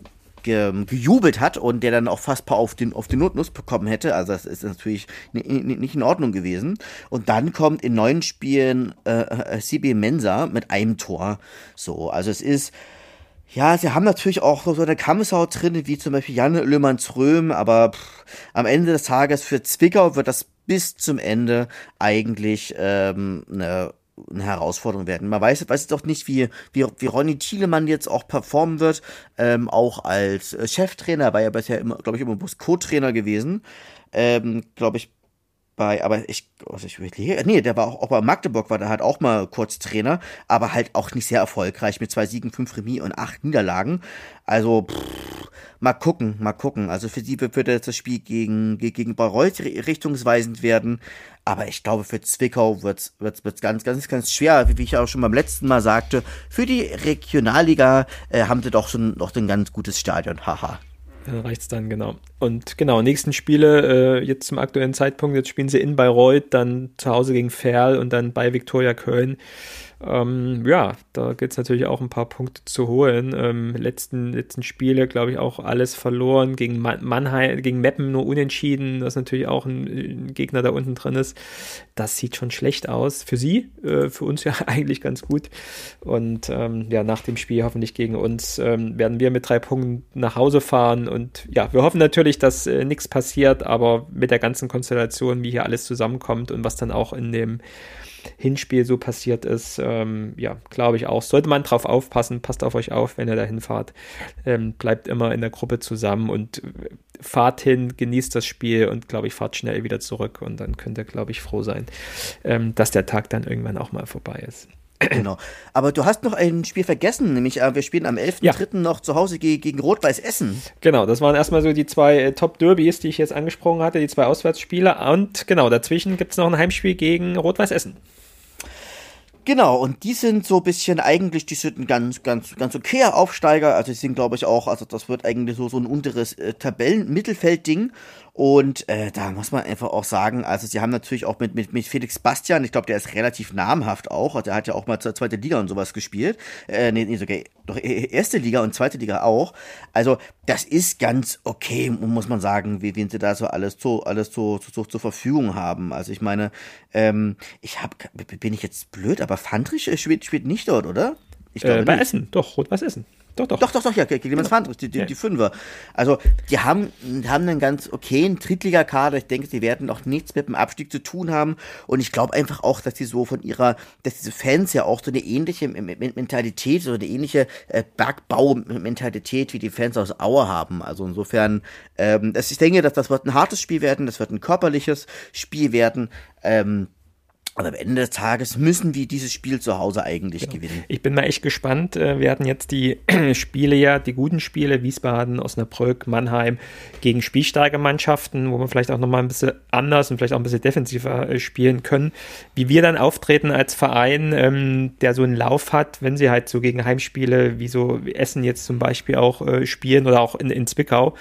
gejubelt hat und der dann auch fast auf den, auf den Notnuss bekommen hätte. Also das ist natürlich nicht in Ordnung gewesen. Und dann kommt in neun Spielen äh, äh CB Mensa mit einem Tor. So, also es ist, ja, sie haben natürlich auch so eine Kammesau drin, wie zum Beispiel Jan Löhmanns Röhm, aber pff, am Ende des Tages für Zwickau wird das bis zum Ende eigentlich ähm, eine eine Herausforderung werden. Man weiß, weiß auch nicht, wie, wie, wie Ronny Thielemann jetzt auch performen wird, ähm, auch als äh, Cheftrainer, war ja bisher immer, glaube ich, immer bloß Co-Trainer gewesen. Ähm, glaube ich, bei, aber ich, also ich überlege, nee, der war auch, auch bei Magdeburg, war der halt auch mal kurz Trainer, aber halt auch nicht sehr erfolgreich mit zwei Siegen, fünf Remis und acht Niederlagen. Also, pff, mal gucken, mal gucken. Also für sie wird jetzt das Spiel gegen, gegen Bayreuth richtungsweisend werden. Aber ich glaube, für Zwickau wird es ganz, ganz, ganz schwer, wie ich auch schon beim letzten Mal sagte. Für die Regionalliga äh, haben sie doch schon noch ein ganz gutes Stadion. Haha. Dann reicht's dann, genau. Und genau, nächsten Spiele, äh, jetzt zum aktuellen Zeitpunkt, jetzt spielen sie in Bayreuth, dann zu Hause gegen Ferl und dann bei Viktoria Köln. Ähm, ja, da gibt es natürlich auch ein paar Punkte zu holen. Ähm, letzten, letzten Spiele, glaube ich, auch alles verloren. Gegen Mannheim, gegen Meppen nur unentschieden, das natürlich auch ein, ein, Gegner da unten drin ist. Das sieht schon schlecht aus. Für sie, äh, für uns ja eigentlich ganz gut. Und ähm, ja, nach dem Spiel hoffentlich gegen uns ähm, werden wir mit drei Punkten nach Hause fahren. Und ja, wir hoffen natürlich, dass äh, nichts passiert, aber mit der ganzen Konstellation, wie hier alles zusammenkommt und was dann auch in dem Hinspiel so passiert ist, ähm, ja, glaube ich auch. Sollte man drauf aufpassen, passt auf euch auf, wenn ihr da hinfahrt. Ähm, bleibt immer in der Gruppe zusammen und fahrt hin, genießt das Spiel und glaube ich, fahrt schnell wieder zurück und dann könnt ihr, glaube ich, froh sein, ähm, dass der Tag dann irgendwann auch mal vorbei ist. Genau. Aber du hast noch ein Spiel vergessen, nämlich äh, wir spielen am 11.3. Ja. noch zu Hause ge gegen Rot-Weiß Essen. Genau, das waren erstmal so die zwei äh, Top-Derbys, die ich jetzt angesprochen hatte, die zwei Auswärtsspiele. Und genau, dazwischen gibt es noch ein Heimspiel gegen Rot-Weiß Essen. Genau, und die sind so bisschen eigentlich, die sind ein ganz, ganz, ganz okayer Aufsteiger. Also die sind, glaube ich, auch, also das wird eigentlich so, so ein unteres äh, Tabellen-Mittelfeld-Ding. Und äh, da muss man einfach auch sagen, also sie haben natürlich auch mit, mit, mit Felix Bastian, ich glaube, der ist relativ namhaft auch, also er hat ja auch mal zur zweite Liga und sowas gespielt. Äh, nee, nee, sogar doch e, e, erste Liga und zweite Liga auch. Also das ist ganz okay, muss man sagen, wie, wen sie da so alles zu, alles zu, zu, zur Verfügung haben. Also ich meine, ähm, ich habe, bin ich jetzt blöd, aber Fandrich äh, spielt, spielt nicht dort, oder? Ich glaube äh, bei nicht. Essen, doch, Rot-Weiß Essen. Doch, doch. Doch, doch, doch, ja, gegen genau. Fandrich, die, die, ja. die Fünfer. Also, die haben, haben einen ganz okayen Drittligakader. Ich denke, sie werden auch nichts mit dem Abstieg zu tun haben. Und ich glaube einfach auch, dass sie so von ihrer, dass diese Fans ja auch so eine ähnliche Mentalität, so eine ähnliche äh, Bergbau-Mentalität wie die Fans aus Aue haben. Also insofern, ähm, das, ich denke, dass das wird ein hartes Spiel werden, das wird ein körperliches Spiel werden. Ähm, und am Ende des Tages müssen wir dieses Spiel zu Hause eigentlich genau. gewinnen. Ich bin mal echt gespannt. Äh, wir hatten jetzt die Spiele ja, die guten Spiele, Wiesbaden, Osnabrück, Mannheim gegen spielstarke Mannschaften, wo wir vielleicht auch nochmal ein bisschen anders und vielleicht auch ein bisschen defensiver äh, spielen können. Wie wir dann auftreten als Verein, ähm, der so einen Lauf hat, wenn sie halt so gegen Heimspiele wie so Essen jetzt zum Beispiel auch äh, spielen oder auch in, in Zwickau,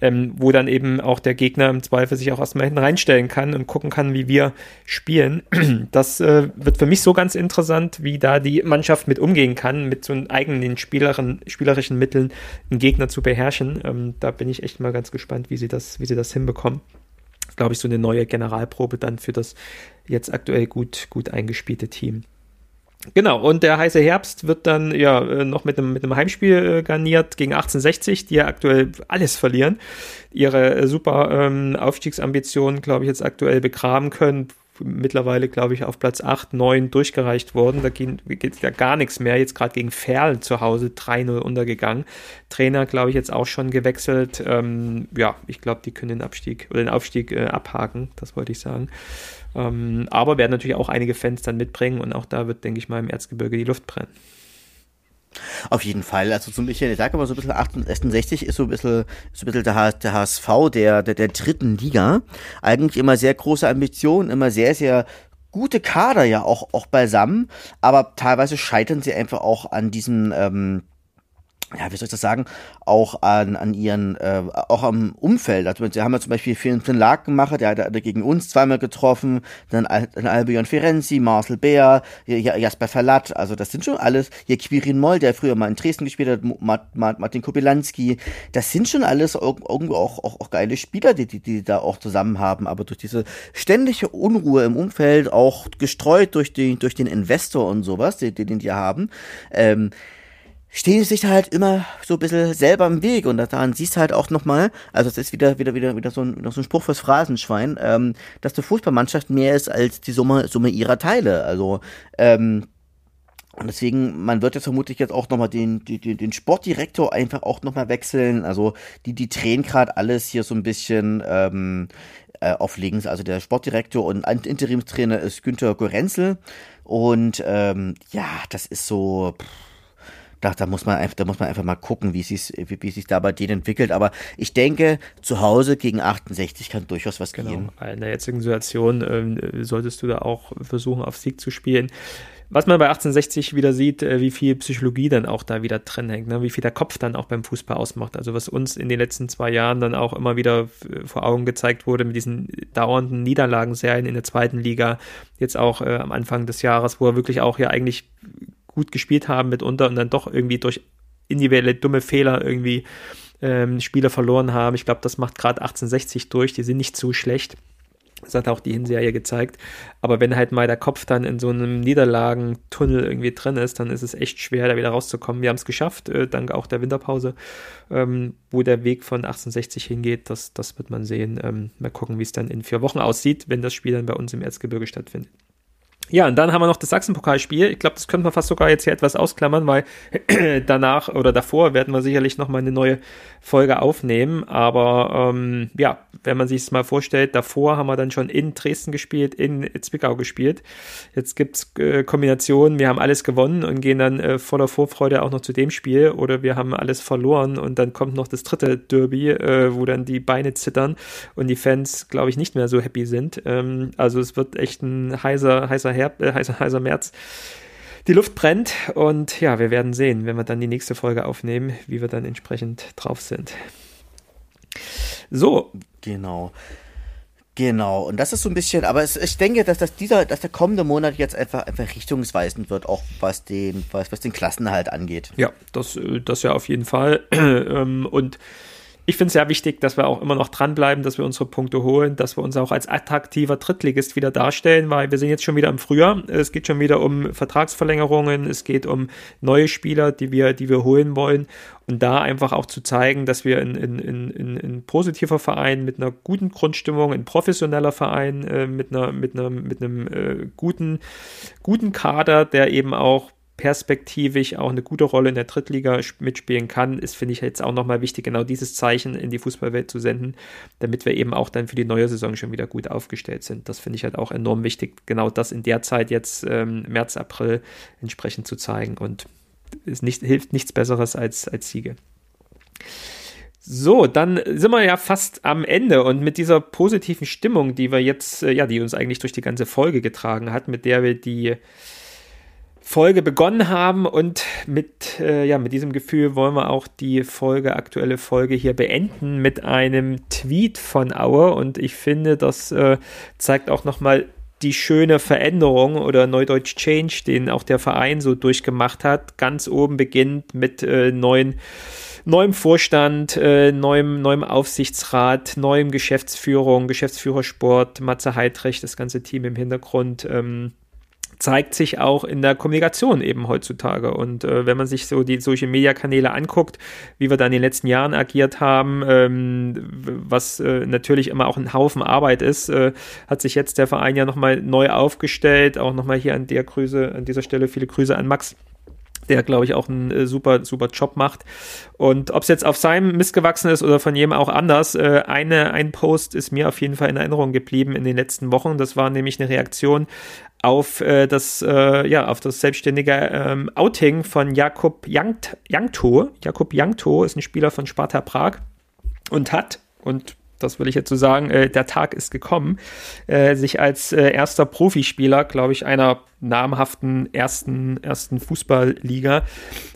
ähm, wo dann eben auch der Gegner im Zweifel sich auch erstmal hinten reinstellen kann und gucken kann, wie wir spielen das äh, wird für mich so ganz interessant, wie da die Mannschaft mit umgehen kann, mit so eigenen Spielerin, spielerischen Mitteln einen Gegner zu beherrschen. Ähm, da bin ich echt mal ganz gespannt, wie sie das, wie sie das hinbekommen. Glaube ich, so eine neue Generalprobe dann für das jetzt aktuell gut, gut eingespielte Team. Genau, und der heiße Herbst wird dann ja äh, noch mit einem, mit einem Heimspiel äh, garniert gegen 1860, die ja aktuell alles verlieren, ihre äh, super ähm, Aufstiegsambitionen, glaube ich, jetzt aktuell begraben können, mittlerweile, glaube ich, auf Platz 8, 9 durchgereicht worden. Da geht, geht ja gar nichts mehr. Jetzt gerade gegen Ferl zu Hause 3-0 untergegangen. Trainer, glaube ich, jetzt auch schon gewechselt. Ähm, ja, ich glaube, die können den Abstieg oder den Aufstieg äh, abhaken, das wollte ich sagen. Ähm, aber werden natürlich auch einige Fans dann mitbringen und auch da wird, denke ich mal, im Erzgebirge die Luft brennen. Auf jeden Fall. Also so ein bisschen, ich sage mal so ein bisschen 68 ist so ein bisschen, so ein bisschen der, der HSV der, der, der dritten Liga. Eigentlich immer sehr große Ambitionen, immer sehr, sehr gute Kader ja auch, auch beisammen, aber teilweise scheitern sie einfach auch an diesem, ähm, ja, wie soll ich das sagen, auch an, an ihren, äh, auch am Umfeld. Also, sie haben ja zum Beispiel den Laken gemacht, der hat, gegen uns zweimal getroffen, dann, dann Albion Ferenzi, Marcel Beer, Jasper Verlat, also das sind schon alles, hier Quirin Moll, der früher mal in Dresden gespielt hat, Martin Kobylanski, das sind schon alles irgendwo auch, auch, auch geile Spieler, die, die, die da auch zusammen haben, aber durch diese ständige Unruhe im Umfeld, auch gestreut durch, die, durch den Investor und sowas, den, den die haben, ähm, stehen sich halt immer so ein bisschen selber im Weg und daran siehst du halt auch nochmal, also es ist wieder, wieder, wieder, wieder so ein, so ein Spruch fürs Phrasenschwein, ähm, dass die Fußballmannschaft mehr ist als die Summe, Summe ihrer Teile. Also, ähm, und deswegen, man wird jetzt vermutlich jetzt auch nochmal den, den, den Sportdirektor einfach auch nochmal wechseln. Also die, die drehen gerade alles hier so ein bisschen ähm, äh, auf links. Also der Sportdirektor und Interimstrainer ist Günther Gorenzel. Und ähm, ja, das ist so. Pff, da, da muss man einfach, da muss man einfach mal gucken, wie sich wie, wie sich da bei denen entwickelt. Aber ich denke, zu Hause gegen 68 kann durchaus was genau. gehen. In der jetzigen Situation ähm, solltest du da auch versuchen, auf Sieg zu spielen. Was man bei 1860 wieder sieht, äh, wie viel Psychologie dann auch da wieder drin hängt, ne? wie viel der Kopf dann auch beim Fußball ausmacht. Also was uns in den letzten zwei Jahren dann auch immer wieder vor Augen gezeigt wurde mit diesen dauernden Niederlagenserien in der zweiten Liga, jetzt auch äh, am Anfang des Jahres, wo er wirklich auch ja eigentlich gut gespielt haben mitunter und dann doch irgendwie durch individuelle dumme Fehler irgendwie ähm, Spieler verloren haben. Ich glaube, das macht gerade 1860 durch. Die sind nicht so schlecht. Das hat auch die Hinserie gezeigt. Aber wenn halt mal der Kopf dann in so einem Niederlagentunnel irgendwie drin ist, dann ist es echt schwer, da wieder rauszukommen. Wir haben es geschafft, äh, dank auch der Winterpause. Ähm, wo der Weg von 1860 hingeht, das, das wird man sehen. Ähm, mal gucken, wie es dann in vier Wochen aussieht, wenn das Spiel dann bei uns im Erzgebirge stattfindet. Ja, und dann haben wir noch das Sachsenpokalspiel. Ich glaube, das könnte man fast sogar jetzt hier etwas ausklammern, weil danach oder davor werden wir sicherlich nochmal eine neue Folge aufnehmen. Aber ähm, ja, wenn man sich es mal vorstellt, davor haben wir dann schon in Dresden gespielt, in Zwickau gespielt. Jetzt gibt's äh, Kombinationen, wir haben alles gewonnen und gehen dann äh, voller Vorfreude auch noch zu dem Spiel. Oder wir haben alles verloren und dann kommt noch das dritte Derby, äh, wo dann die Beine zittern und die Fans, glaube ich, nicht mehr so happy sind. Ähm, also es wird echt ein heißer, heißer Herbst, äh, heißer, heißer März. Die Luft brennt und ja, wir werden sehen, wenn wir dann die nächste Folge aufnehmen, wie wir dann entsprechend drauf sind. So. Genau. Genau, und das ist so ein bisschen, aber es, ich denke, dass, dass dieser, dass der kommende Monat jetzt einfach, einfach richtungsweisend wird, auch was den, was, was den Klassenhalt angeht. Ja, das, äh, das ja auf jeden Fall. Ähm, und ich finde es sehr wichtig, dass wir auch immer noch dranbleiben, dass wir unsere Punkte holen, dass wir uns auch als attraktiver Drittligist wieder darstellen, weil wir sind jetzt schon wieder im Frühjahr. Es geht schon wieder um Vertragsverlängerungen, es geht um neue Spieler, die wir, die wir holen wollen. Und da einfach auch zu zeigen, dass wir in, in, in, in, in positiver Verein mit einer guten Grundstimmung, ein professioneller Verein, äh, mit einer, mit einer, mit einem äh, guten, guten Kader, der eben auch perspektivisch auch eine gute Rolle in der Drittliga mitspielen kann, ist, finde ich, jetzt auch nochmal wichtig, genau dieses Zeichen in die Fußballwelt zu senden, damit wir eben auch dann für die neue Saison schon wieder gut aufgestellt sind. Das finde ich halt auch enorm wichtig, genau das in der Zeit jetzt ähm, März, April entsprechend zu zeigen und es nicht, hilft nichts Besseres als, als Siege. So, dann sind wir ja fast am Ende und mit dieser positiven Stimmung, die wir jetzt, äh, ja, die uns eigentlich durch die ganze Folge getragen hat, mit der wir die Folge begonnen haben und mit, äh, ja, mit diesem Gefühl wollen wir auch die Folge, aktuelle Folge hier beenden mit einem Tweet von Auer und ich finde, das äh, zeigt auch nochmal die schöne Veränderung oder Neudeutsch Change, den auch der Verein so durchgemacht hat. Ganz oben beginnt mit äh, neuen neuem Vorstand, äh, neuem, neuem Aufsichtsrat, neuem Geschäftsführung, Geschäftsführersport, Matze Heidrecht, das ganze Team im Hintergrund. Ähm, zeigt sich auch in der Kommunikation eben heutzutage. Und äh, wenn man sich so die Social Media Kanäle anguckt, wie wir da in den letzten Jahren agiert haben, ähm, was äh, natürlich immer auch ein Haufen Arbeit ist, äh, hat sich jetzt der Verein ja nochmal neu aufgestellt. Auch nochmal hier an der Grüße, an dieser Stelle viele Grüße an Max der, glaube ich, auch einen äh, super, super Job macht. Und ob es jetzt auf seinem Mist gewachsen ist oder von jedem auch anders, äh, eine, ein Post ist mir auf jeden Fall in Erinnerung geblieben in den letzten Wochen. Das war nämlich eine Reaktion auf äh, das, äh, ja, auf das selbstständige ähm, Outing von Jakub Jankto. Jakub Jankto ist ein Spieler von Sparta Prag und hat, und das will ich jetzt so sagen, äh, der Tag ist gekommen, äh, sich als äh, erster Profispieler, glaube ich, einer namhaften ersten, ersten Fußballliga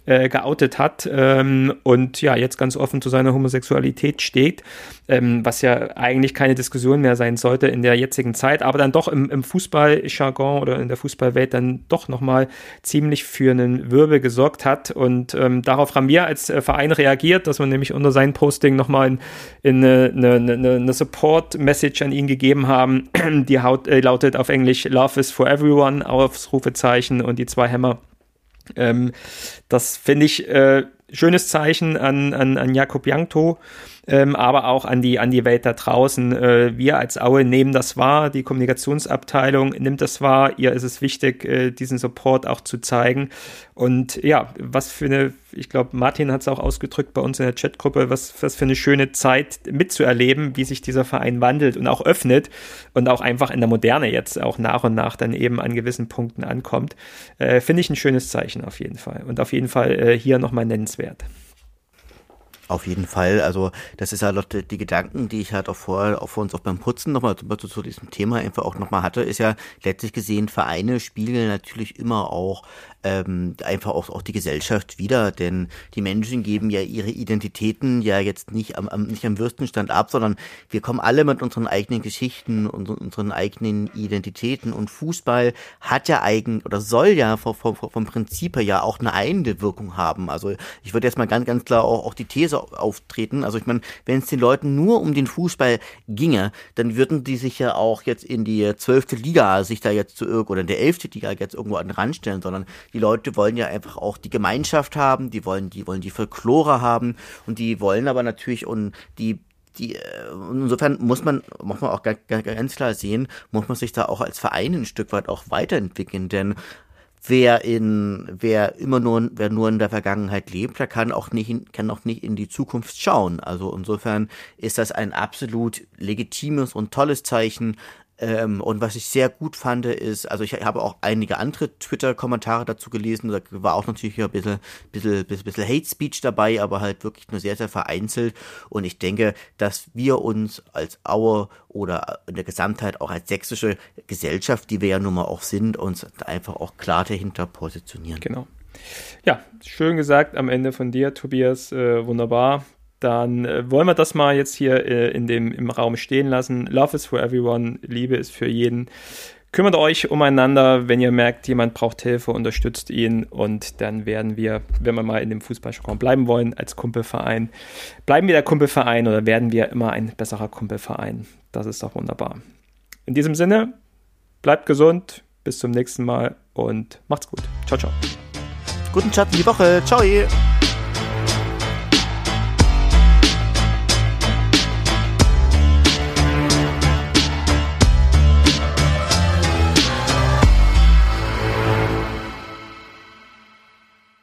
äh, geoutet hat ähm, und ja, jetzt ganz offen zu seiner Homosexualität steht, ähm, was ja eigentlich keine Diskussion mehr sein sollte in der jetzigen Zeit, aber dann doch im, im Fußballjargon oder in der Fußballwelt dann doch nochmal ziemlich für einen Wirbel gesorgt hat. Und ähm, darauf haben wir als äh, Verein reagiert, dass wir nämlich unter seinem Posting nochmal in, in eine, eine, eine, Support-Message an ihn gegeben haben, die haut, äh, lautet auf Englisch Love is for everyone, auf Ausrufezeichen. Und die zwei Hämmer Ähm, das finde ich äh, schönes Zeichen an, an, an Jakob Jankto ähm, aber auch an die, an die Welt da draußen. Äh, wir als Aue nehmen das wahr, die Kommunikationsabteilung nimmt das wahr. Ihr ist es wichtig, äh, diesen Support auch zu zeigen. Und ja, was für eine, ich glaube, Martin hat es auch ausgedrückt bei uns in der Chatgruppe, was, was für eine schöne Zeit mitzuerleben, wie sich dieser Verein wandelt und auch öffnet und auch einfach in der Moderne jetzt auch nach und nach dann eben an gewissen Punkten ankommt. Äh, Finde ich ein schönes Zeichen auf jeden Fall. Und auf jeden Fall äh, hier nochmal nennenswert. Auf jeden Fall. Also das ist ja halt die, Gedanken, die ich halt auch vor, auch vor uns auch beim Putzen nochmal zu, zu diesem Thema einfach auch nochmal hatte, ist ja letztlich gesehen, Vereine spiegeln natürlich immer auch ähm, einfach auch, auch die Gesellschaft wieder, denn die Menschen geben ja ihre Identitäten ja jetzt nicht am, am, nicht am Würstenstand ab, sondern wir kommen alle mit unseren eigenen Geschichten und unseren eigenen Identitäten und Fußball hat ja eigen oder soll ja vom, vom, vom Prinzip her ja auch eine Einwirkung haben. Also ich würde jetzt mal ganz, ganz klar auch, auch die These auftreten. Also ich meine, wenn es den Leuten nur um den Fußball ginge, dann würden die sich ja auch jetzt in die zwölfte Liga sich da jetzt zu oder in der elfte Liga jetzt irgendwo an den Rand stellen, sondern die Leute wollen ja einfach auch die Gemeinschaft haben, die wollen, die wollen die Folklore haben und die wollen aber natürlich und die die, äh, insofern muss man, muss man auch ganz klar sehen, muss man sich da auch als Verein ein Stück weit auch weiterentwickeln, denn wer in, wer immer nur, wer nur in der Vergangenheit lebt, der kann auch nicht, kann auch nicht in die Zukunft schauen. Also insofern ist das ein absolut legitimes und tolles Zeichen, ähm, und was ich sehr gut fand, ist, also ich habe auch einige andere Twitter-Kommentare dazu gelesen, da war auch natürlich ein bisschen, bisschen, bisschen, bisschen Hate-Speech dabei, aber halt wirklich nur sehr, sehr vereinzelt. Und ich denke, dass wir uns als Aue oder in der Gesamtheit auch als sächsische Gesellschaft, die wir ja nun mal auch sind, uns einfach auch klar dahinter positionieren. Genau. Ja, schön gesagt am Ende von dir, Tobias. Äh, wunderbar dann äh, wollen wir das mal jetzt hier äh, in dem, im Raum stehen lassen. Love is for everyone, Liebe ist für jeden. Kümmert euch umeinander, wenn ihr merkt, jemand braucht Hilfe, unterstützt ihn und dann werden wir, wenn wir mal in dem Fußballjargon bleiben wollen, als Kumpelverein, bleiben wir der Kumpelverein oder werden wir immer ein besserer Kumpelverein. Das ist doch wunderbar. In diesem Sinne, bleibt gesund, bis zum nächsten Mal und macht's gut. Ciao, ciao. Guten Start in die Woche. Ciao.